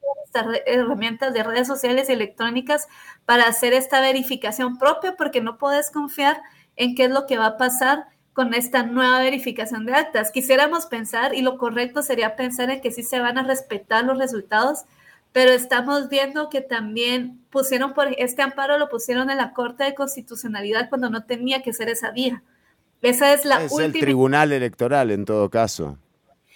herramientas de redes sociales y electrónicas para hacer esta verificación propia, porque no puedes confiar en qué es lo que va a pasar con esta nueva verificación de actas. Quisiéramos pensar, y lo correcto sería pensar en que sí se van a respetar los resultados, pero estamos viendo que también pusieron por este amparo lo pusieron en la Corte de Constitucionalidad cuando no tenía que ser esa vía. Esa es la es el Tribunal Electoral en todo caso.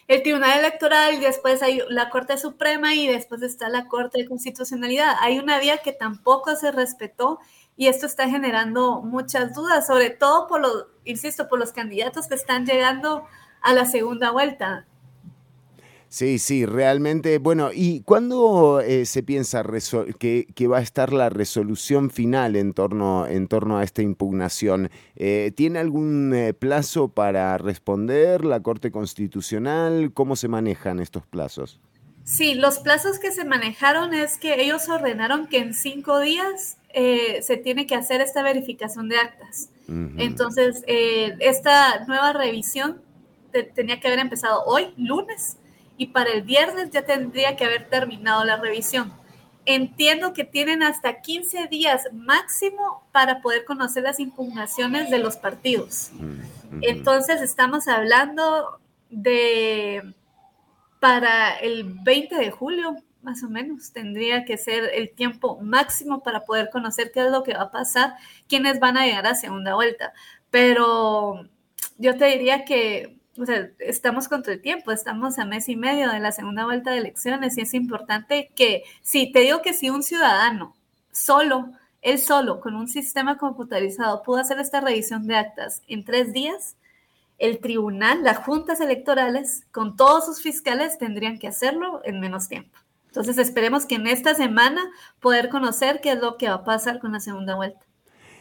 El Tribunal Electoral después hay la Corte Suprema y después está la Corte de Constitucionalidad. Hay una vía que tampoco se respetó y esto está generando muchas dudas, sobre todo por los, insisto, por los candidatos que están llegando a la segunda vuelta. Sí, sí, realmente. Bueno, ¿y cuándo eh, se piensa que, va a estar la resolución final en torno, en torno a esta impugnación? Eh, ¿Tiene algún eh, plazo para responder la Corte Constitucional? ¿Cómo se manejan estos plazos? Sí, los plazos que se manejaron es que ellos ordenaron que en cinco días se tiene que hacer esta verificación de actas. Entonces, esta nueva revisión tenía que haber empezado hoy, lunes y para el viernes ya tendría que haber terminado la revisión. Entiendo que tienen hasta 15 días máximo para poder conocer las impugnaciones de los partidos. Entonces estamos hablando de para el 20 de julio, más o menos, tendría que ser el tiempo máximo para poder conocer qué es lo que va a pasar, quiénes van a llegar a segunda vuelta. Pero yo te diría que o sea, estamos contra el tiempo, estamos a mes y medio de la segunda vuelta de elecciones y es importante que, si te digo que si un ciudadano solo, él solo, con un sistema computarizado, pudo hacer esta revisión de actas en tres días, el tribunal, las juntas electorales, con todos sus fiscales, tendrían que hacerlo en menos tiempo. Entonces esperemos que en esta semana poder conocer qué es lo que va a pasar con la segunda vuelta.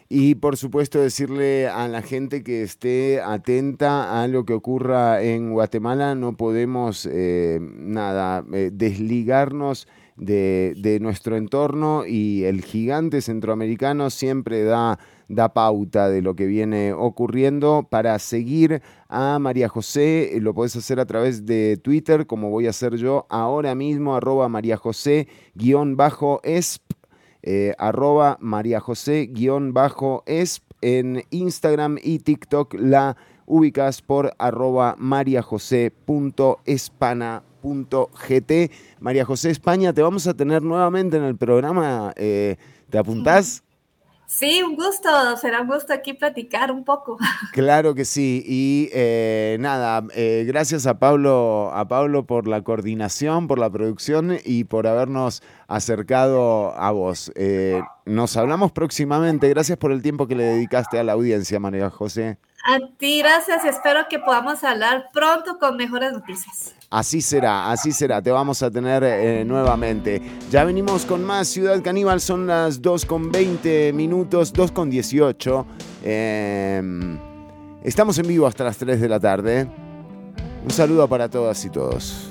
Y por supuesto decirle a la gente que esté atenta a lo que ocurra en Guatemala. No podemos eh, nada eh, desligarnos de, nuestro entorno y el gigante centroamericano siempre da, da pauta de lo que viene ocurriendo. Para seguir a María José lo puedes hacer a través de Twitter como voy a hacer yo ahora mismo arroba María José guion bajo esp eh, arroba María José guion bajo es en Instagram y TikTok la ubicas por arroba mariajosé.espana.gt. María José España, te vamos a tener nuevamente en el programa. Eh, ¿Te apuntás? un gusto, será un gusto aquí platicar un poco. Claro que sí, y eh, nada, eh, gracias a Pablo, a Pablo por la coordinación, por la producción y por habernos acercado a vos. Eh, nos hablamos próximamente, gracias por el tiempo que le dedicaste a la audiencia, María José. A ti, gracias, espero que podamos hablar pronto con mejores noticias. Así será, así será, te vamos a tener eh, nuevamente. Ya venimos con más Ciudad Caníbal, son las 2 con 20 minutos, 2 con 18. Em, estamos en vivo hasta las 3 de la tarde. Un saludo para todas y todos.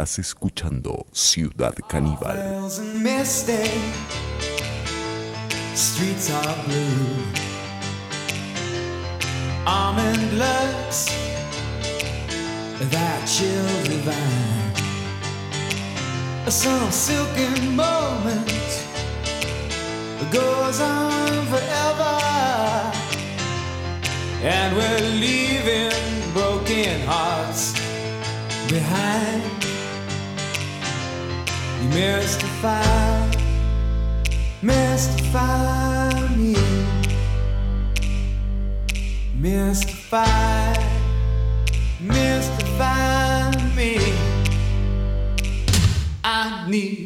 Estás escuchando Ciudad Caníbal. Streets are blue. Almond looks that chill divine. Some silken moment goes on forever, and we're leaving broken hearts behind. Mystify, mystify me. Mystify, mystify me. I need.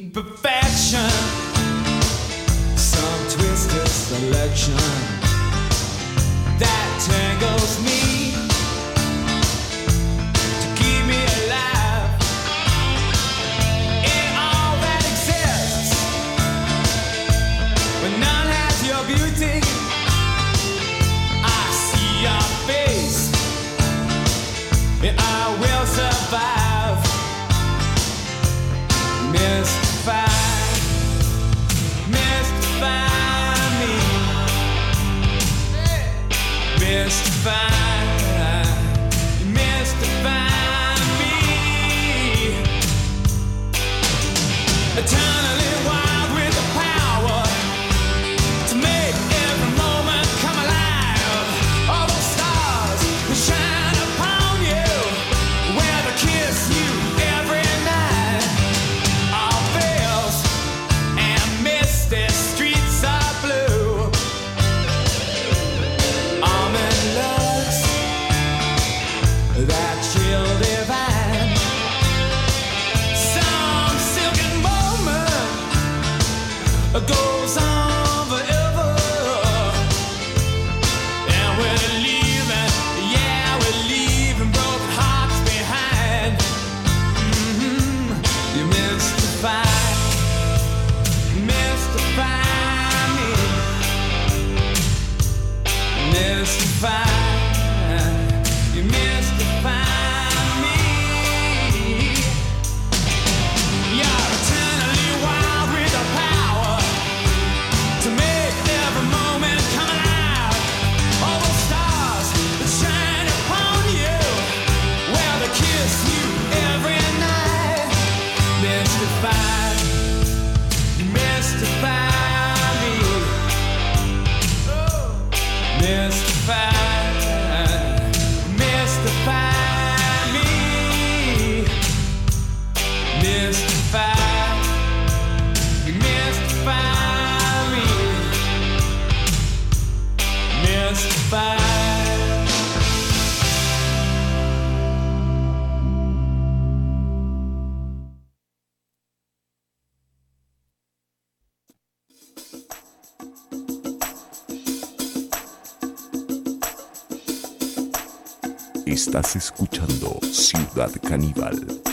Ciudad Caníbal.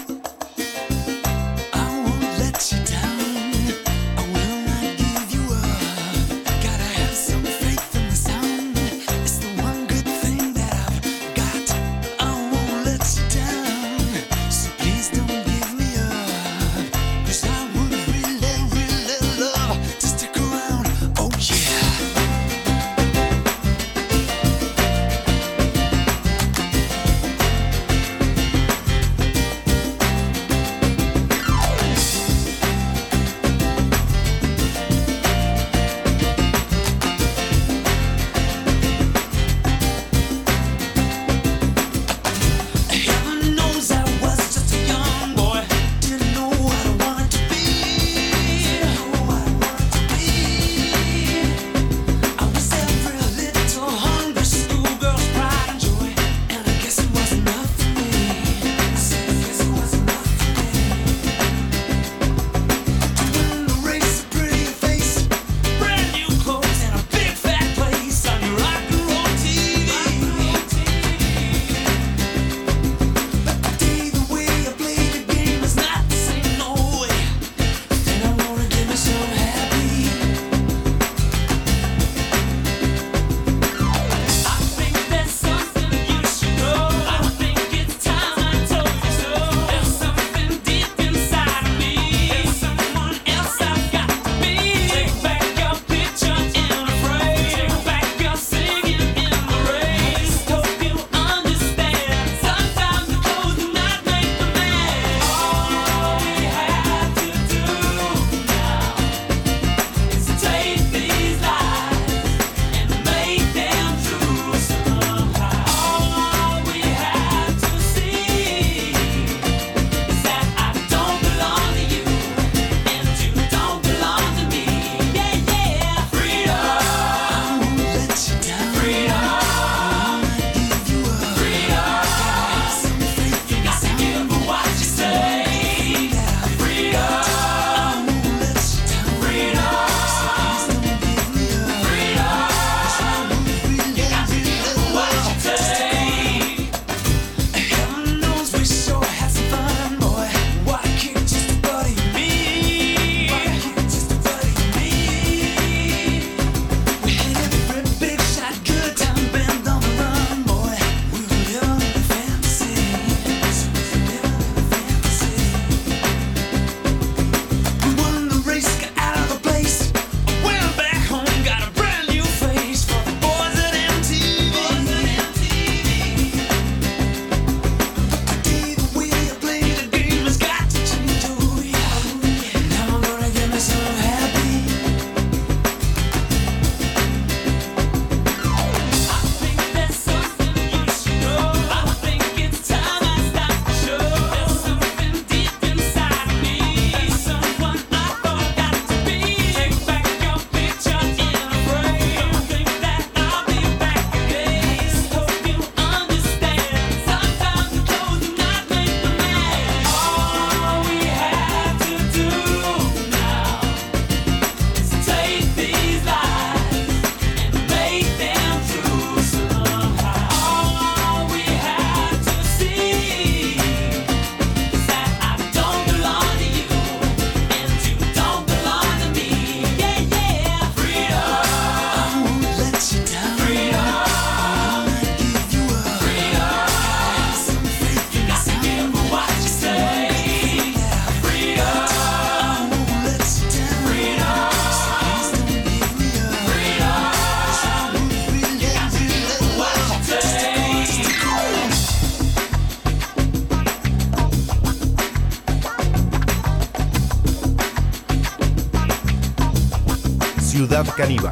Caníbal.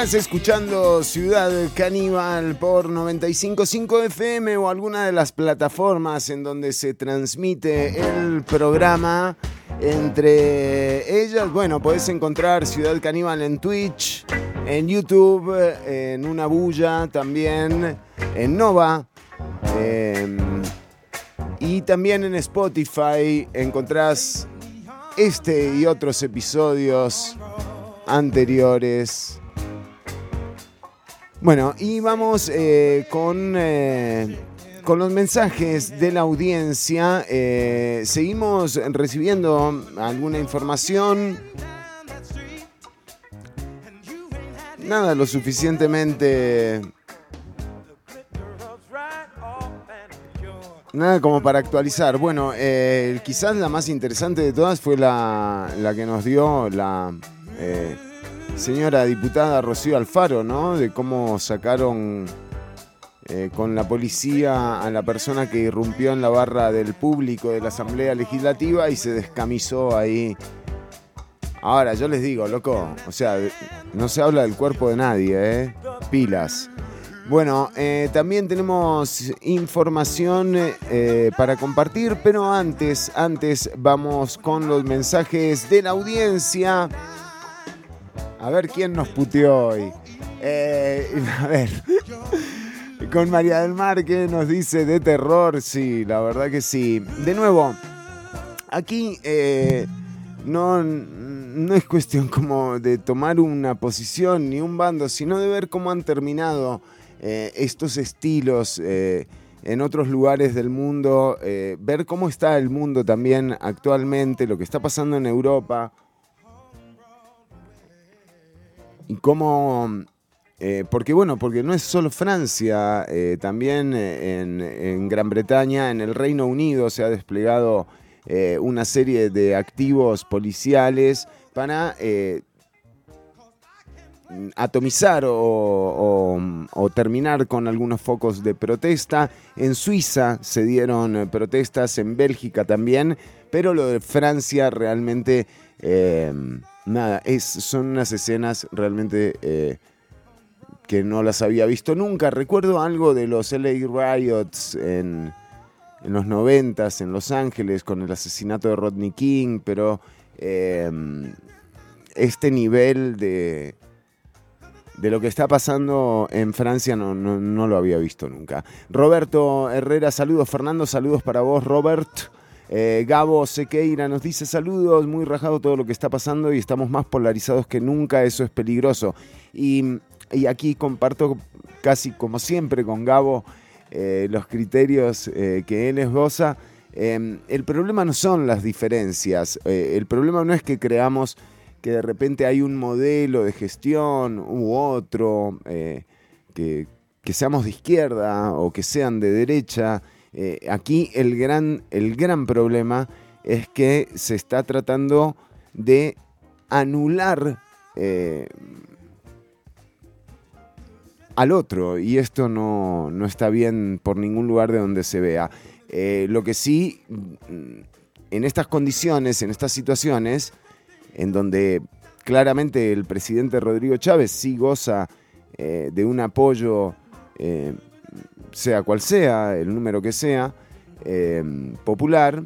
Estás escuchando Ciudad Caníbal por 955 FM o alguna de las plataformas en donde se transmite el programa. Entre ellas, bueno, puedes encontrar Ciudad Caníbal en Twitch, en YouTube, en Una Bulla también, en Nova. em, y también en Spotify encontrás este y otros episodios anteriores. Bueno, y vamos eh, con, eh, con los mensajes de la audiencia. Eh, seguimos recibiendo alguna información. Nada lo suficientemente... Nada como para actualizar. Bueno, eh, quizás la más interesante de todas fue la, la que nos dio la eh, señora diputada Rocío Alfaro, ¿no? De cómo sacaron eh, con la policía a la persona que irrumpió en la barra del público de la Asamblea Legislativa y se descamisó ahí. Ahora, yo les digo, loco, o sea, no se habla del cuerpo de nadie, ¿eh? Pilas. Bueno, eh, también tenemos información eh, para compartir, pero antes, antes vamos con los mensajes de la audiencia. A ver quién nos puteó hoy. Eh, a ver. Con María del Mar que nos dice de terror, sí, la verdad que sí. De nuevo, aquí eh, no, no es cuestión como de tomar una posición ni un bando, sino de ver cómo han terminado eh, estos estilos en otros lugares del mundo, ver cómo está el mundo también actualmente, lo que está pasando en Europa y cómo... eh, porque bueno, porque no es solo Francia, eh, también eh, en, Gran Bretaña, en el Reino Unido se ha desplegado una serie de activos policiales para atomizar o, terminar con algunos focos de protesta. En Suiza se dieron protestas, en Bélgica también, pero lo de Francia realmente, eh, nada, es, son unas escenas realmente eh, que no las había visto nunca. Recuerdo algo de los LA Riots en, en los noventas en Los Ángeles con el asesinato de Rodney King, pero eh, este nivel de, de lo que está pasando en Francia no, no- no lo había visto nunca. Roberto Herrera, saludos. Fernando, saludos para vos, Robert. Eh, Gabo Sequeira nos dice saludos, muy rajado todo lo que está pasando y estamos más polarizados que nunca, eso es peligroso. Y, y aquí comparto casi como siempre con Gabo eh, los criterios eh, que él esboza. Em, el problema no son las diferencias, el problema no es que creamos que de repente hay un modelo de gestión u otro, que, que, seamos de izquierda o que sean de derecha. Eh, aquí el gran, el gran problema es que se está tratando de anular al otro y esto no, no, está bien por ningún lugar de donde se vea. Eh, lo que sí, mm, en estas condiciones, en estas situaciones, en donde claramente el presidente Rodrigo Chávez sí goza eh, de un apoyo, eh, sea cual sea, el número que sea, popular,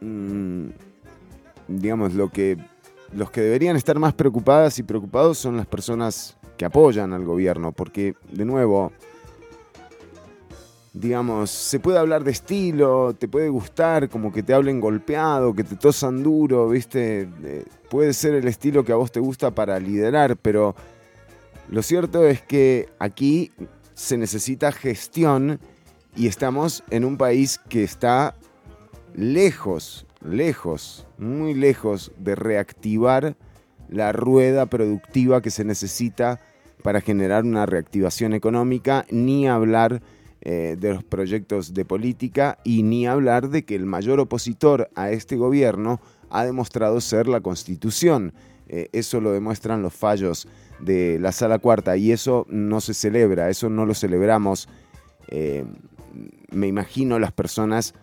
mm, digamos, lo que, los que deberían estar más preocupadas y preocupados son las personas que apoyan al gobierno, porque, de nuevo, digamos, se puede hablar de estilo, te puede gustar como que te hablen golpeado, que te tosan duro, ¿viste? Eh, puede ser el estilo que a vos te gusta para liderar, pero lo cierto es que aquí se necesita gestión y estamos en un país que está lejos, lejos, muy lejos de reactivar la rueda productiva que se necesita para generar una reactivación económica, ni hablar eh, de los proyectos de política y ni hablar de que el mayor opositor a este gobierno ha demostrado ser la constitución. Eh, eso lo demuestran los fallos de la sala cuarta y eso no se celebra, eso no lo celebramos. Eh, me imagino las personas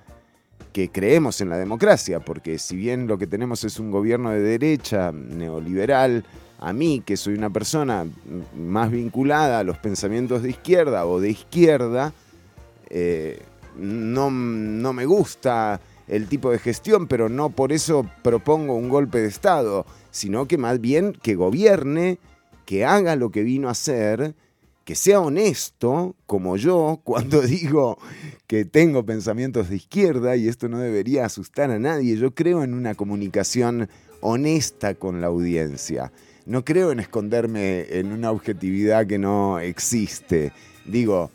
que creemos en la democracia, porque si bien lo que tenemos es un gobierno de derecha, neoliberal, a mí, que soy una persona más vinculada a los pensamientos de izquierda o de izquierda, eh, no, no me gusta el tipo de gestión, pero no por eso propongo un golpe de Estado, sino que más bien que gobierne, que haga lo que vino a hacer, que sea honesto, como yo, cuando digo que tengo pensamientos de izquierda, y esto no debería asustar a nadie, yo creo en una comunicación honesta con la audiencia. No creo en esconderme en una objetividad que no existe. Digo,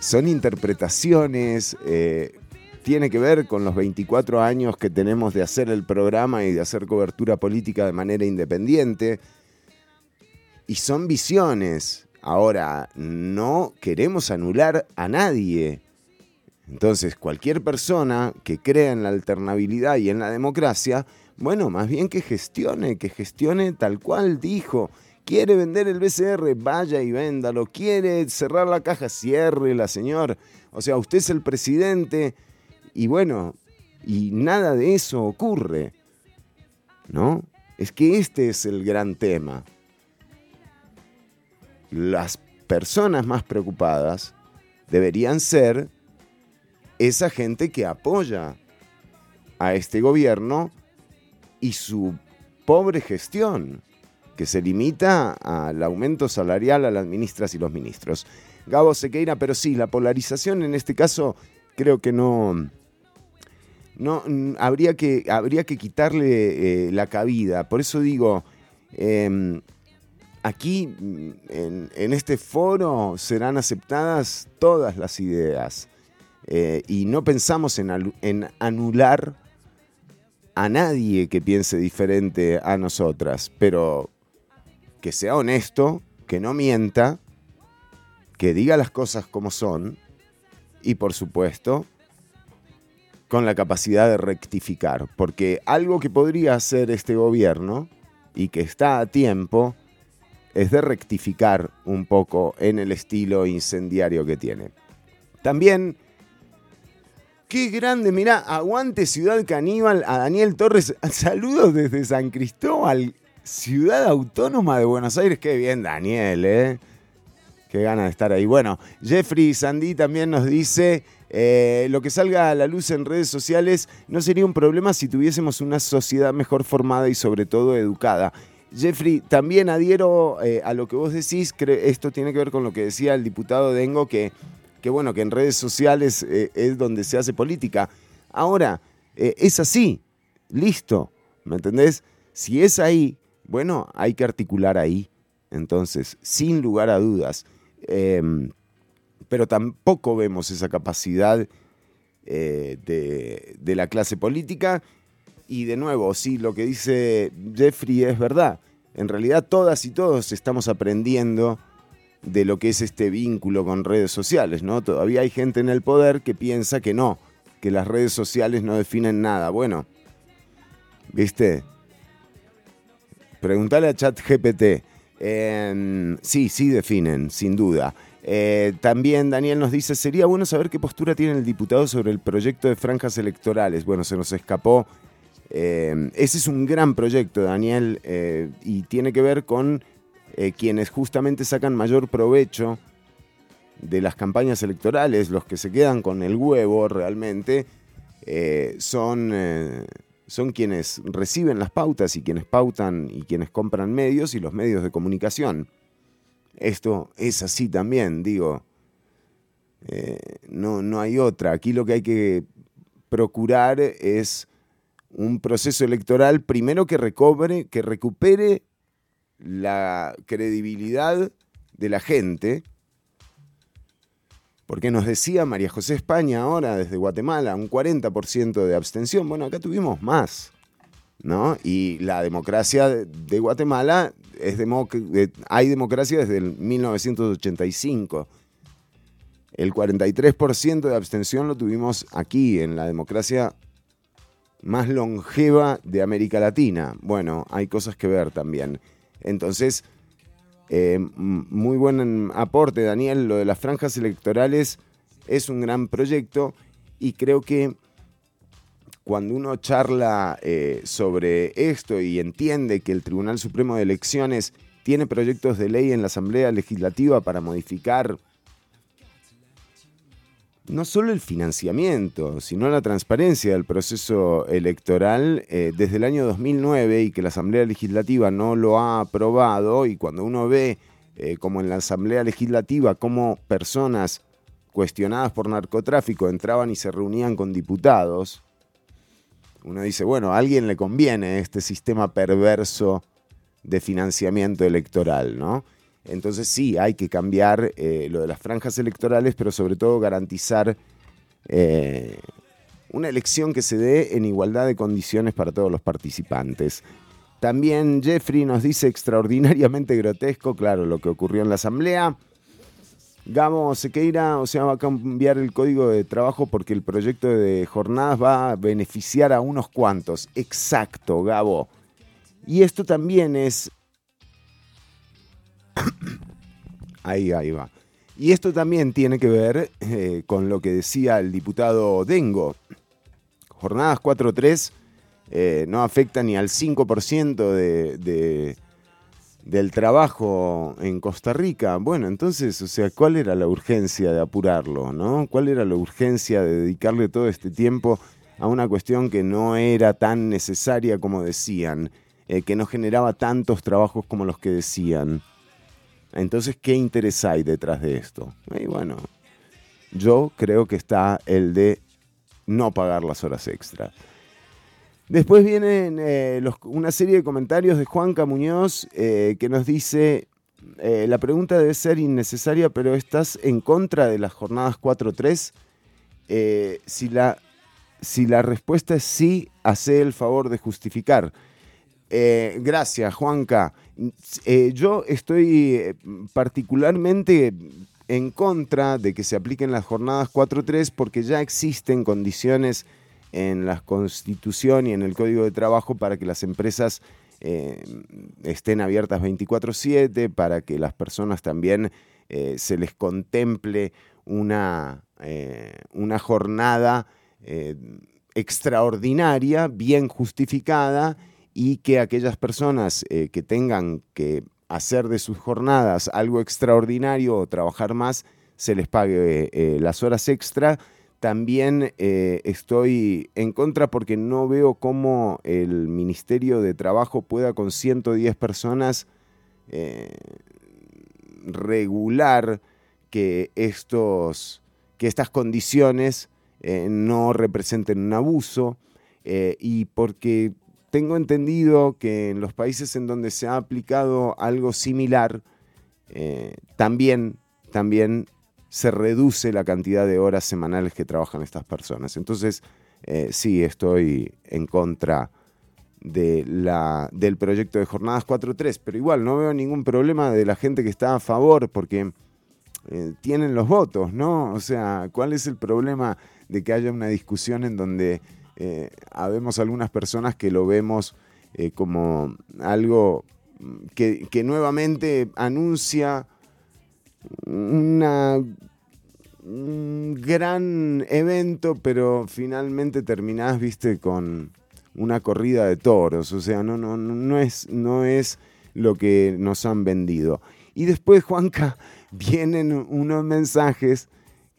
son interpretaciones, eh, tiene que ver con los 24 años que tenemos de hacer el programa y de hacer cobertura política de manera independiente. Y son visiones. Ahora, no queremos anular a nadie. Entonces, cualquier persona que crea en la alternabilidad y en la democracia, bueno, más bien que gestione, que gestione tal cual dijo. Quiere vender el BCR, vaya y véndalo. Quiere cerrar la caja, ciérrela, señor. O sea, usted es el presidente y bueno, y nada de eso ocurre. ¿No? Es que este es el gran tema. Las personas más preocupadas deberían ser esa gente que apoya a este gobierno y su pobre gestión que se limita al aumento salarial a las ministras y los ministros. Gabo Sequeira, pero sí, la polarización en este caso creo que no, no habría, que, habría que quitarle eh, la cabida. Por eso digo, em, aquí en, este foro serán aceptadas todas las ideas eh, y no pensamos en, en anular a nadie que piense diferente a nosotras, pero que sea honesto, que no mienta, que diga las cosas como son y por supuesto con la capacidad de rectificar, porque algo que podría hacer este gobierno y que está a tiempo es de rectificar un poco en el estilo incendiario que tiene. También, qué grande, mira, aguante Ciudad Caníbal a Daniel Torres. Saludos desde San Cristóbal. Ciudad Autónoma de Buenos Aires, qué bien Daniel, ¿eh? Qué ganas de estar ahí. Bueno, Jeffrey Sandy también nos dice, eh, lo que salga a la luz en redes sociales no sería un problema si tuviésemos una sociedad mejor formada y sobre todo educada. Jeffrey, también adhiero eh, a lo que vos decís, esto tiene que ver con lo que decía el diputado Dengo, que, que bueno, que en redes sociales eh, es donde se hace política. Ahora, es así, listo, ¿me entendés? Si es ahí, bueno, hay que articular ahí. Entonces, sin lugar a dudas. Em, pero tampoco vemos esa capacidad eh, de, de la clase política. Y de nuevo, sí, lo que dice Jeffrey es verdad. En realidad todas y todos estamos aprendiendo de lo que es este vínculo con redes sociales, ¿no? Todavía hay gente en el poder que piensa que no, que las redes sociales no definen nada. Bueno, ¿viste? Preguntale a ChatGPT. Eh, sí, sí definen, sin duda. Eh, también Daniel nos dice, sería bueno saber qué postura tiene el diputado sobre el proyecto de franjas electorales. Bueno, se nos escapó. Eh, ese es un gran proyecto, Daniel, eh, y tiene que ver con eh, quienes justamente sacan mayor provecho de las campañas electorales, los que se quedan con el huevo realmente, eh, son, son quienes reciben las pautas y quienes pautan y quienes compran medios y los medios de comunicación. Esto es así también, digo. No, no hay otra. Aquí lo que hay que procurar es un proceso electoral primero que recobre, que recupere la credibilidad de la gente, porque nos decía María José España ahora desde Guatemala, un 40% de abstención. Bueno, acá tuvimos más, ¿no? Y la democracia de Guatemala es eh, hay democracia desde el 1985. El 43% de abstención lo tuvimos aquí, en la democracia más longeva de América Latina. Bueno, hay cosas que ver también. Entonces, eh, muy buen aporte, Daniel. Lo de las franjas electorales es un gran proyecto y creo que cuando uno charla eh, sobre esto y entiende que el Tribunal Supremo de Elecciones tiene proyectos de ley en la Asamblea Legislativa para modificar no solo el financiamiento, sino la transparencia del proceso electoral eh, desde el año 2009 y que la Asamblea Legislativa no lo ha aprobado y cuando uno ve eh, como en la Asamblea Legislativa cómo personas cuestionadas por narcotráfico entraban y se reunían con diputados, uno dice, bueno, a alguien le conviene este sistema perverso de financiamiento electoral, ¿no? Entonces sí, hay que cambiar eh, lo de las franjas electorales, pero sobre todo garantizar eh, una elección que se dé en igualdad de condiciones para todos los participantes. También Jeffrey nos dice extraordinariamente grotesco, claro, lo que ocurrió en la asamblea. Gabo Sequeira, o sea, va a cambiar el código de trabajo porque el proyecto de jornadas va a beneficiar a unos cuantos. Exacto, Gabo. Y esto también es Ahí, ahí va. Y esto también tiene que ver eh, con lo que decía el diputado Dengo. Jornadas 4.3 eh, no afecta ni al 5% de, de, del trabajo en Costa Rica. Bueno, entonces, o sea, ¿cuál era la urgencia de apurarlo? ¿no? ¿Cuál era la urgencia de dedicarle todo este tiempo a una cuestión que no era tan necesaria como decían, eh, que no generaba tantos trabajos como los que decían? Entonces, ¿qué interés hay detrás de esto? Y bueno, yo creo que está el de no pagar las horas extra. Después vienen eh, una serie de comentarios de Juan Camuñoz eh, que nos dice, eh, la pregunta debe ser innecesaria, pero ¿estás en contra de las jornadas 4-3? Eh, si, la, si la respuesta es sí, hace el favor de justificar. Gracias, Juanca. Eh, yo estoy eh, particularmente en contra de que se apliquen las jornadas 4-3 porque ya existen condiciones en la Constitución y en el Código de Trabajo para que las empresas eh, estén abiertas 24/7, para que las personas también se les contemple una, una jornada extraordinaria, bien justificada y que aquellas personas eh, que tengan que hacer de sus jornadas algo extraordinario o trabajar más, se les pague eh, las horas extra. También eh, estoy en contra porque no veo cómo el Ministerio de Trabajo pueda con 110 personas regular que, estos, que estas condiciones no representen un abuso y porque tengo entendido que en los países en donde se ha aplicado algo similar, eh, también, también se reduce la cantidad de horas semanales que trabajan estas personas. Entonces, eh, sí, estoy en contra de la, del proyecto de jornadas 4.3, pero igual no veo ningún problema de la gente que está a favor porque eh, tienen los votos, ¿no? O sea, ¿cuál es el problema de que haya una discusión en donde eh, habemos algunas personas que lo vemos eh, como algo que, que nuevamente anuncia una un gran evento, pero finalmente terminás, viste, con una corrida de toros. O sea, no, no, no, es, no es lo que nos han vendido. Y después, Juanca, vienen unos mensajes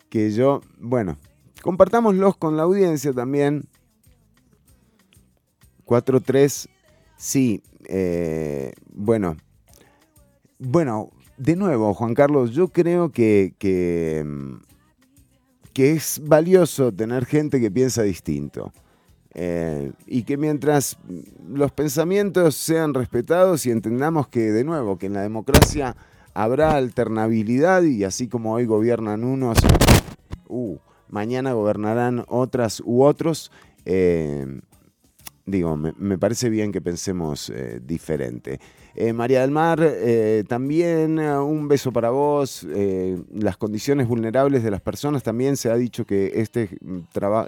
que yo, bueno, compartámoslos con la audiencia también. 4-3, sí, eh, bueno, bueno, de nuevo, Juan Carlos, yo creo que, que, es valioso tener gente que piensa distinto. Eh, y que mientras los pensamientos sean respetados y entendamos que, de nuevo, que en la democracia habrá alternabilidad y así como hoy gobiernan unos, uh, mañana gobernarán otras u otros, eh, digo, me, parece bien que pensemos eh, diferente. María del Mar, también un beso para vos. las condiciones vulnerables de las personas, también se ha dicho que este,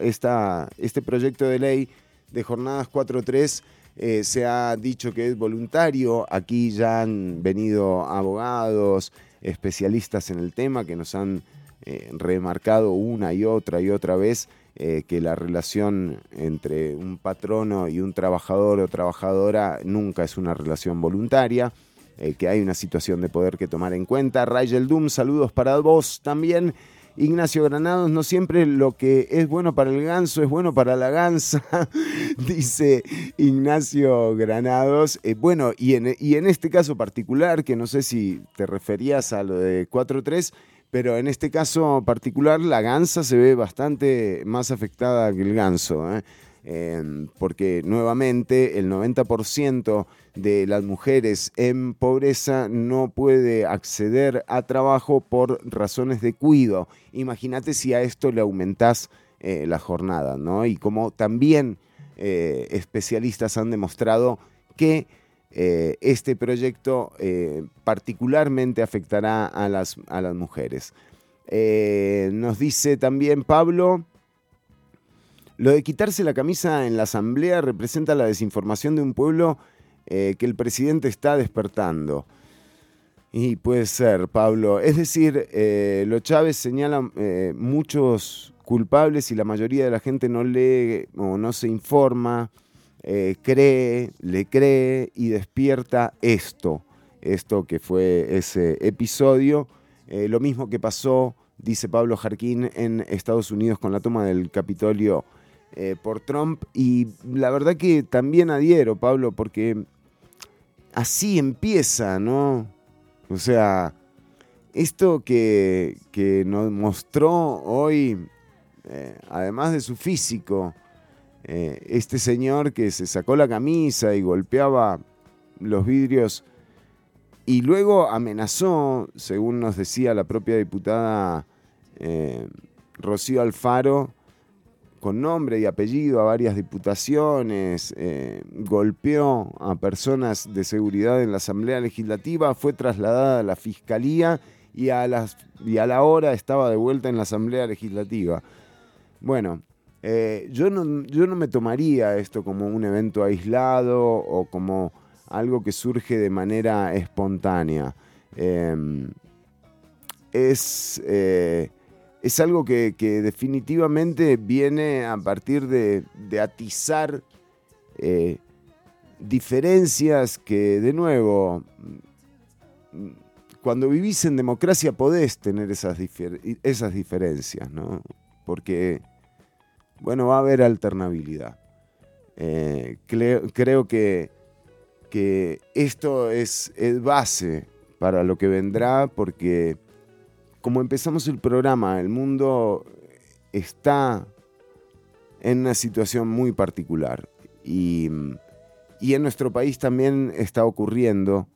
esta, este proyecto de ley de jornadas 4.3 eh, se ha dicho que es voluntario. Aquí ya han venido abogados, especialistas en el tema que nos han eh, remarcado una y otra y otra vez eh, que la relación entre un patrono y un trabajador o trabajadora nunca es una relación voluntaria. que hay una situación de poder que tomar en cuenta. Rayel Doom, saludos para vos también. Ignacio Granados, no siempre lo que es bueno para el ganso es bueno para la gansa, dice Ignacio Granados. Eh, bueno, y en, y en este caso particular, que no sé si te referías a lo de 4-3, pero en este caso particular la gansa se ve bastante más afectada que el ganso. ¿eh? Em, porque nuevamente el 90% de las mujeres en pobreza no puede acceder a trabajo por razones de cuido. Imagínate si a esto le aumentás eh, la jornada, ¿no? Y como también eh, especialistas han demostrado que eh, este proyecto particularmente afectará a las, a las mujeres. nos dice también Pablo, lo de quitarse la camisa en la asamblea representa la desinformación de un pueblo eh, que el presidente está despertando. Y puede ser, Pablo. Es decir, eh, los Chávez señalan eh, muchos culpables y la mayoría de la gente no lee o no se informa, cree, le cree y despierta esto, esto que fue ese episodio. lo mismo que pasó, dice Pablo Jarquín, en Estados Unidos con la toma del Capitolio eh, por Trump. Y la verdad que también adhiero, Pablo, porque así empieza, ¿no? O sea, esto que, nos mostró hoy, eh, además de su físico, eh, este señor que se sacó la camisa y golpeaba los vidrios y luego amenazó, según nos decía la propia diputada Rocío Alfaro, con nombre y apellido a varias diputaciones, eh, golpeó a personas de seguridad en la Asamblea Legislativa, fue trasladada a la Fiscalía y a, y a la hora estaba de vuelta en la Asamblea Legislativa. Bueno, eh, yo, no, yo no me tomaría esto como un evento aislado o como algo que surge de manera espontánea. Em, es eh, es algo que, definitivamente viene a partir de, atizar eh, diferencias que, de nuevo, cuando vivís en democracia podés tener esas, esas diferencias, ¿no? Porque, bueno, va a haber alternabilidad. Eh, creo, que, que esto es, es base para lo que vendrá porque como empezamos el programa, el mundo está en una situación muy particular y, en nuestro país también está ocurriendo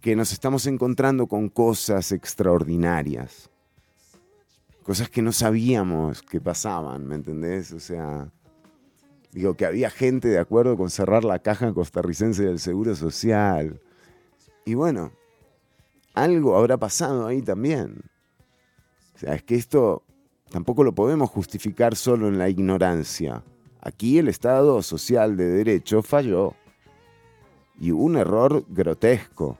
que nos estamos encontrando con cosas extraordinarias. Cosas que no sabíamos que pasaban, ¿me entendés? O sea, digo que había gente de acuerdo con cerrar la caja costarricense del Seguro Social. Y bueno, algo habrá pasado ahí también. O sea, es que esto tampoco lo podemos justificar solo en la ignorancia. Aquí el Estado social de derecho falló. Y un error grotesco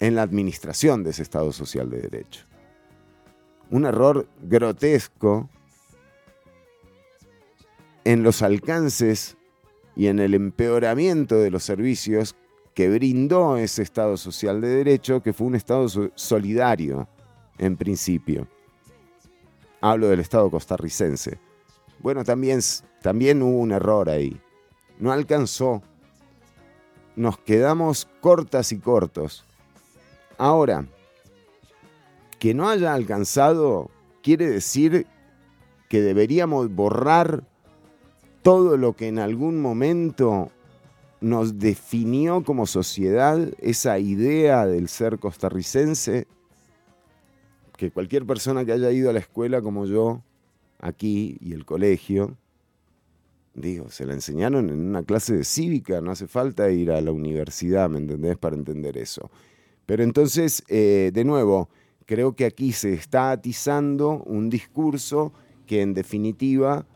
en la administración de ese Estado social de derecho. Un error grotesco en los alcances y en el empeoramiento de los servicios que brindó ese Estado social de derecho, que fue un Estado solidario en principio. Hablo del Estado costarricense. Bueno, también, también hubo un error ahí. No alcanzó. Nos quedamos cortas y cortos. Ahora, que no haya alcanzado quiere decir que deberíamos borrar todo lo que en algún momento nos definió como sociedad, esa idea del ser costarricense, que cualquier persona que haya ido a la escuela como yo, aquí y el colegio, digo, se la enseñaron en una clase de cívica, no hace falta ir a la universidad, ¿me entendés? Para entender eso. Pero entonces, eh, de nuevo, creo que aquí se está atizando un discurso que en definitiva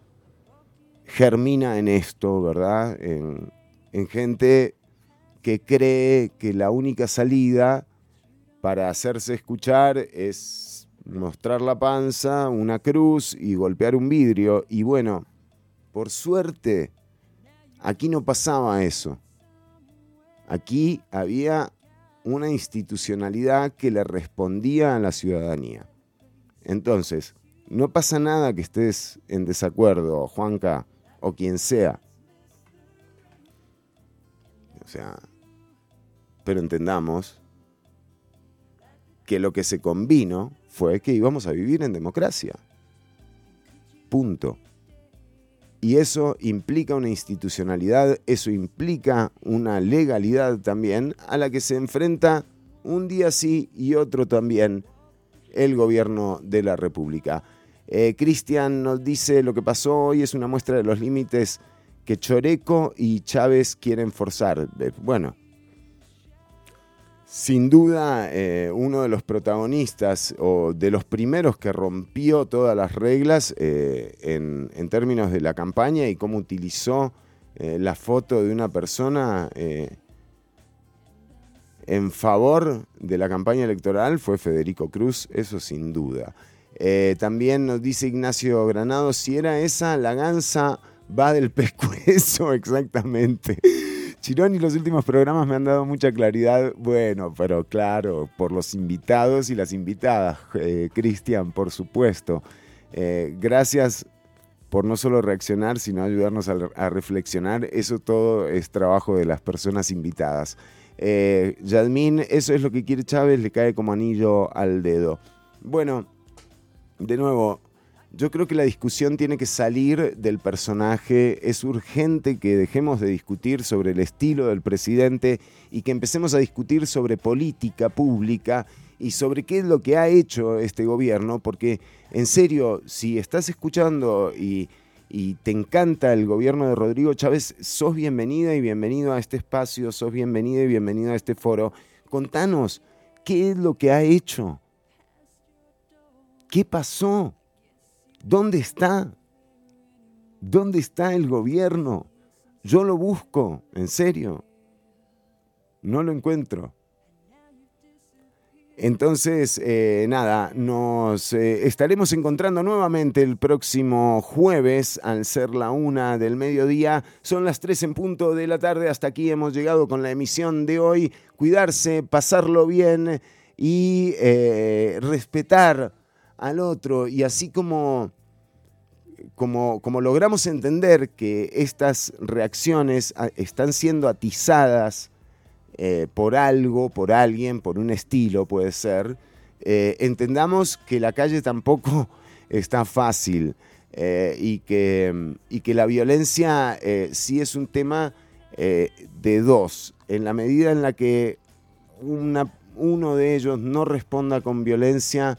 germina en esto, ¿verdad? En, en gente que cree que la única salida para hacerse escuchar es mostrar la panza, una cruz y golpear un vidrio. Y bueno, por suerte, aquí no pasaba eso. Aquí había una institucionalidad que le respondía a la ciudadanía. Entonces, no pasa nada que estés en desacuerdo, Juanca, o quien sea. O sea, pero entendamos que lo que se convino fue que íbamos a vivir en democracia. Punto. Y eso implica una institucionalidad, eso implica una legalidad también a la que se enfrenta un día sí y otro también el gobierno de la República. Eh, Cristian nos dice lo que pasó hoy es una muestra de los límites que Choreco y Chávez quieren forzar. Bueno, sin duda, eh, uno de los protagonistas o de los primeros que rompió todas las reglas eh, en, términos de la campaña y cómo utilizó eh, la foto de una persona en favor de la campaña electoral fue Federico Cruz, eso sin duda. también nos dice Ignacio Granado, si era esa, la gansa va del pescuezo exactamente. Chirón y los últimos programas me han dado mucha claridad. Bueno, pero claro, por los invitados y las invitadas. Eh, Cristian, por supuesto. Eh, gracias por no solo reaccionar, sino ayudarnos a, reflexionar. Eso todo es trabajo de las personas invitadas. Eh, Yadmin, eso es lo que quiere Chávez, le cae como anillo al dedo. Bueno, de nuevo, yo creo que la discusión tiene que salir del personaje. Es urgente que dejemos de discutir sobre el estilo del presidente y que empecemos a discutir sobre política pública y sobre qué es lo que ha hecho este gobierno, porque en serio, si estás escuchando y, te encanta el gobierno de Rodrigo Chávez, sos bienvenida y bienvenido a este espacio, sos bienvenida y bienvenido a este foro. Contanos, ¿qué es lo que ha hecho? ¿Qué pasó? ¿Dónde está? ¿Dónde está el gobierno? Yo lo busco, en serio. No lo encuentro. Entonces, eh, nada, nos eh, estaremos encontrando nuevamente el próximo jueves al ser la una del mediodía. Son las tres en punto de la tarde. Hasta aquí hemos llegado con la emisión de hoy. Cuidarse, pasarlo bien y eh, respetar al otro y así como, como, como logramos entender que estas reacciones ah, están siendo atizadas eh, por algo, por alguien, por un estilo puede ser, eh, entendamos que la calle tampoco está fácil eh, y, que, y, que, la violencia sí es un tema de dos, en la medida en la que uno de ellos no responda con violencia,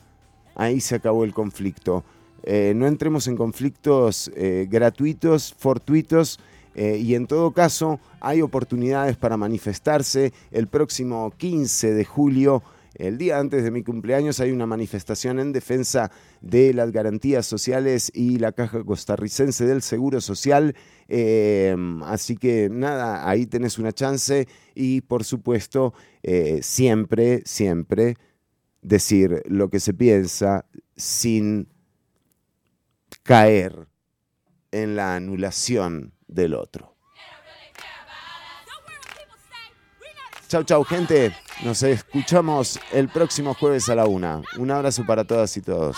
ahí se acabó el conflicto. Eh, no entremos en conflictos eh, gratuitos, fortuitos, eh, y en todo caso hay oportunidades para manifestarse. El próximo 15 de julio, el día antes de mi cumpleaños, hay una manifestación en defensa de las garantías sociales y la Caja Costarricense del Seguro Social. así que nada, ahí tenés una chance y por supuesto, siempre, siempre decir lo que se piensa sin caer en la anulación del otro. Chau, chau, gente. Nos escuchamos el próximo jueves a la una. Un abrazo para todas y todos.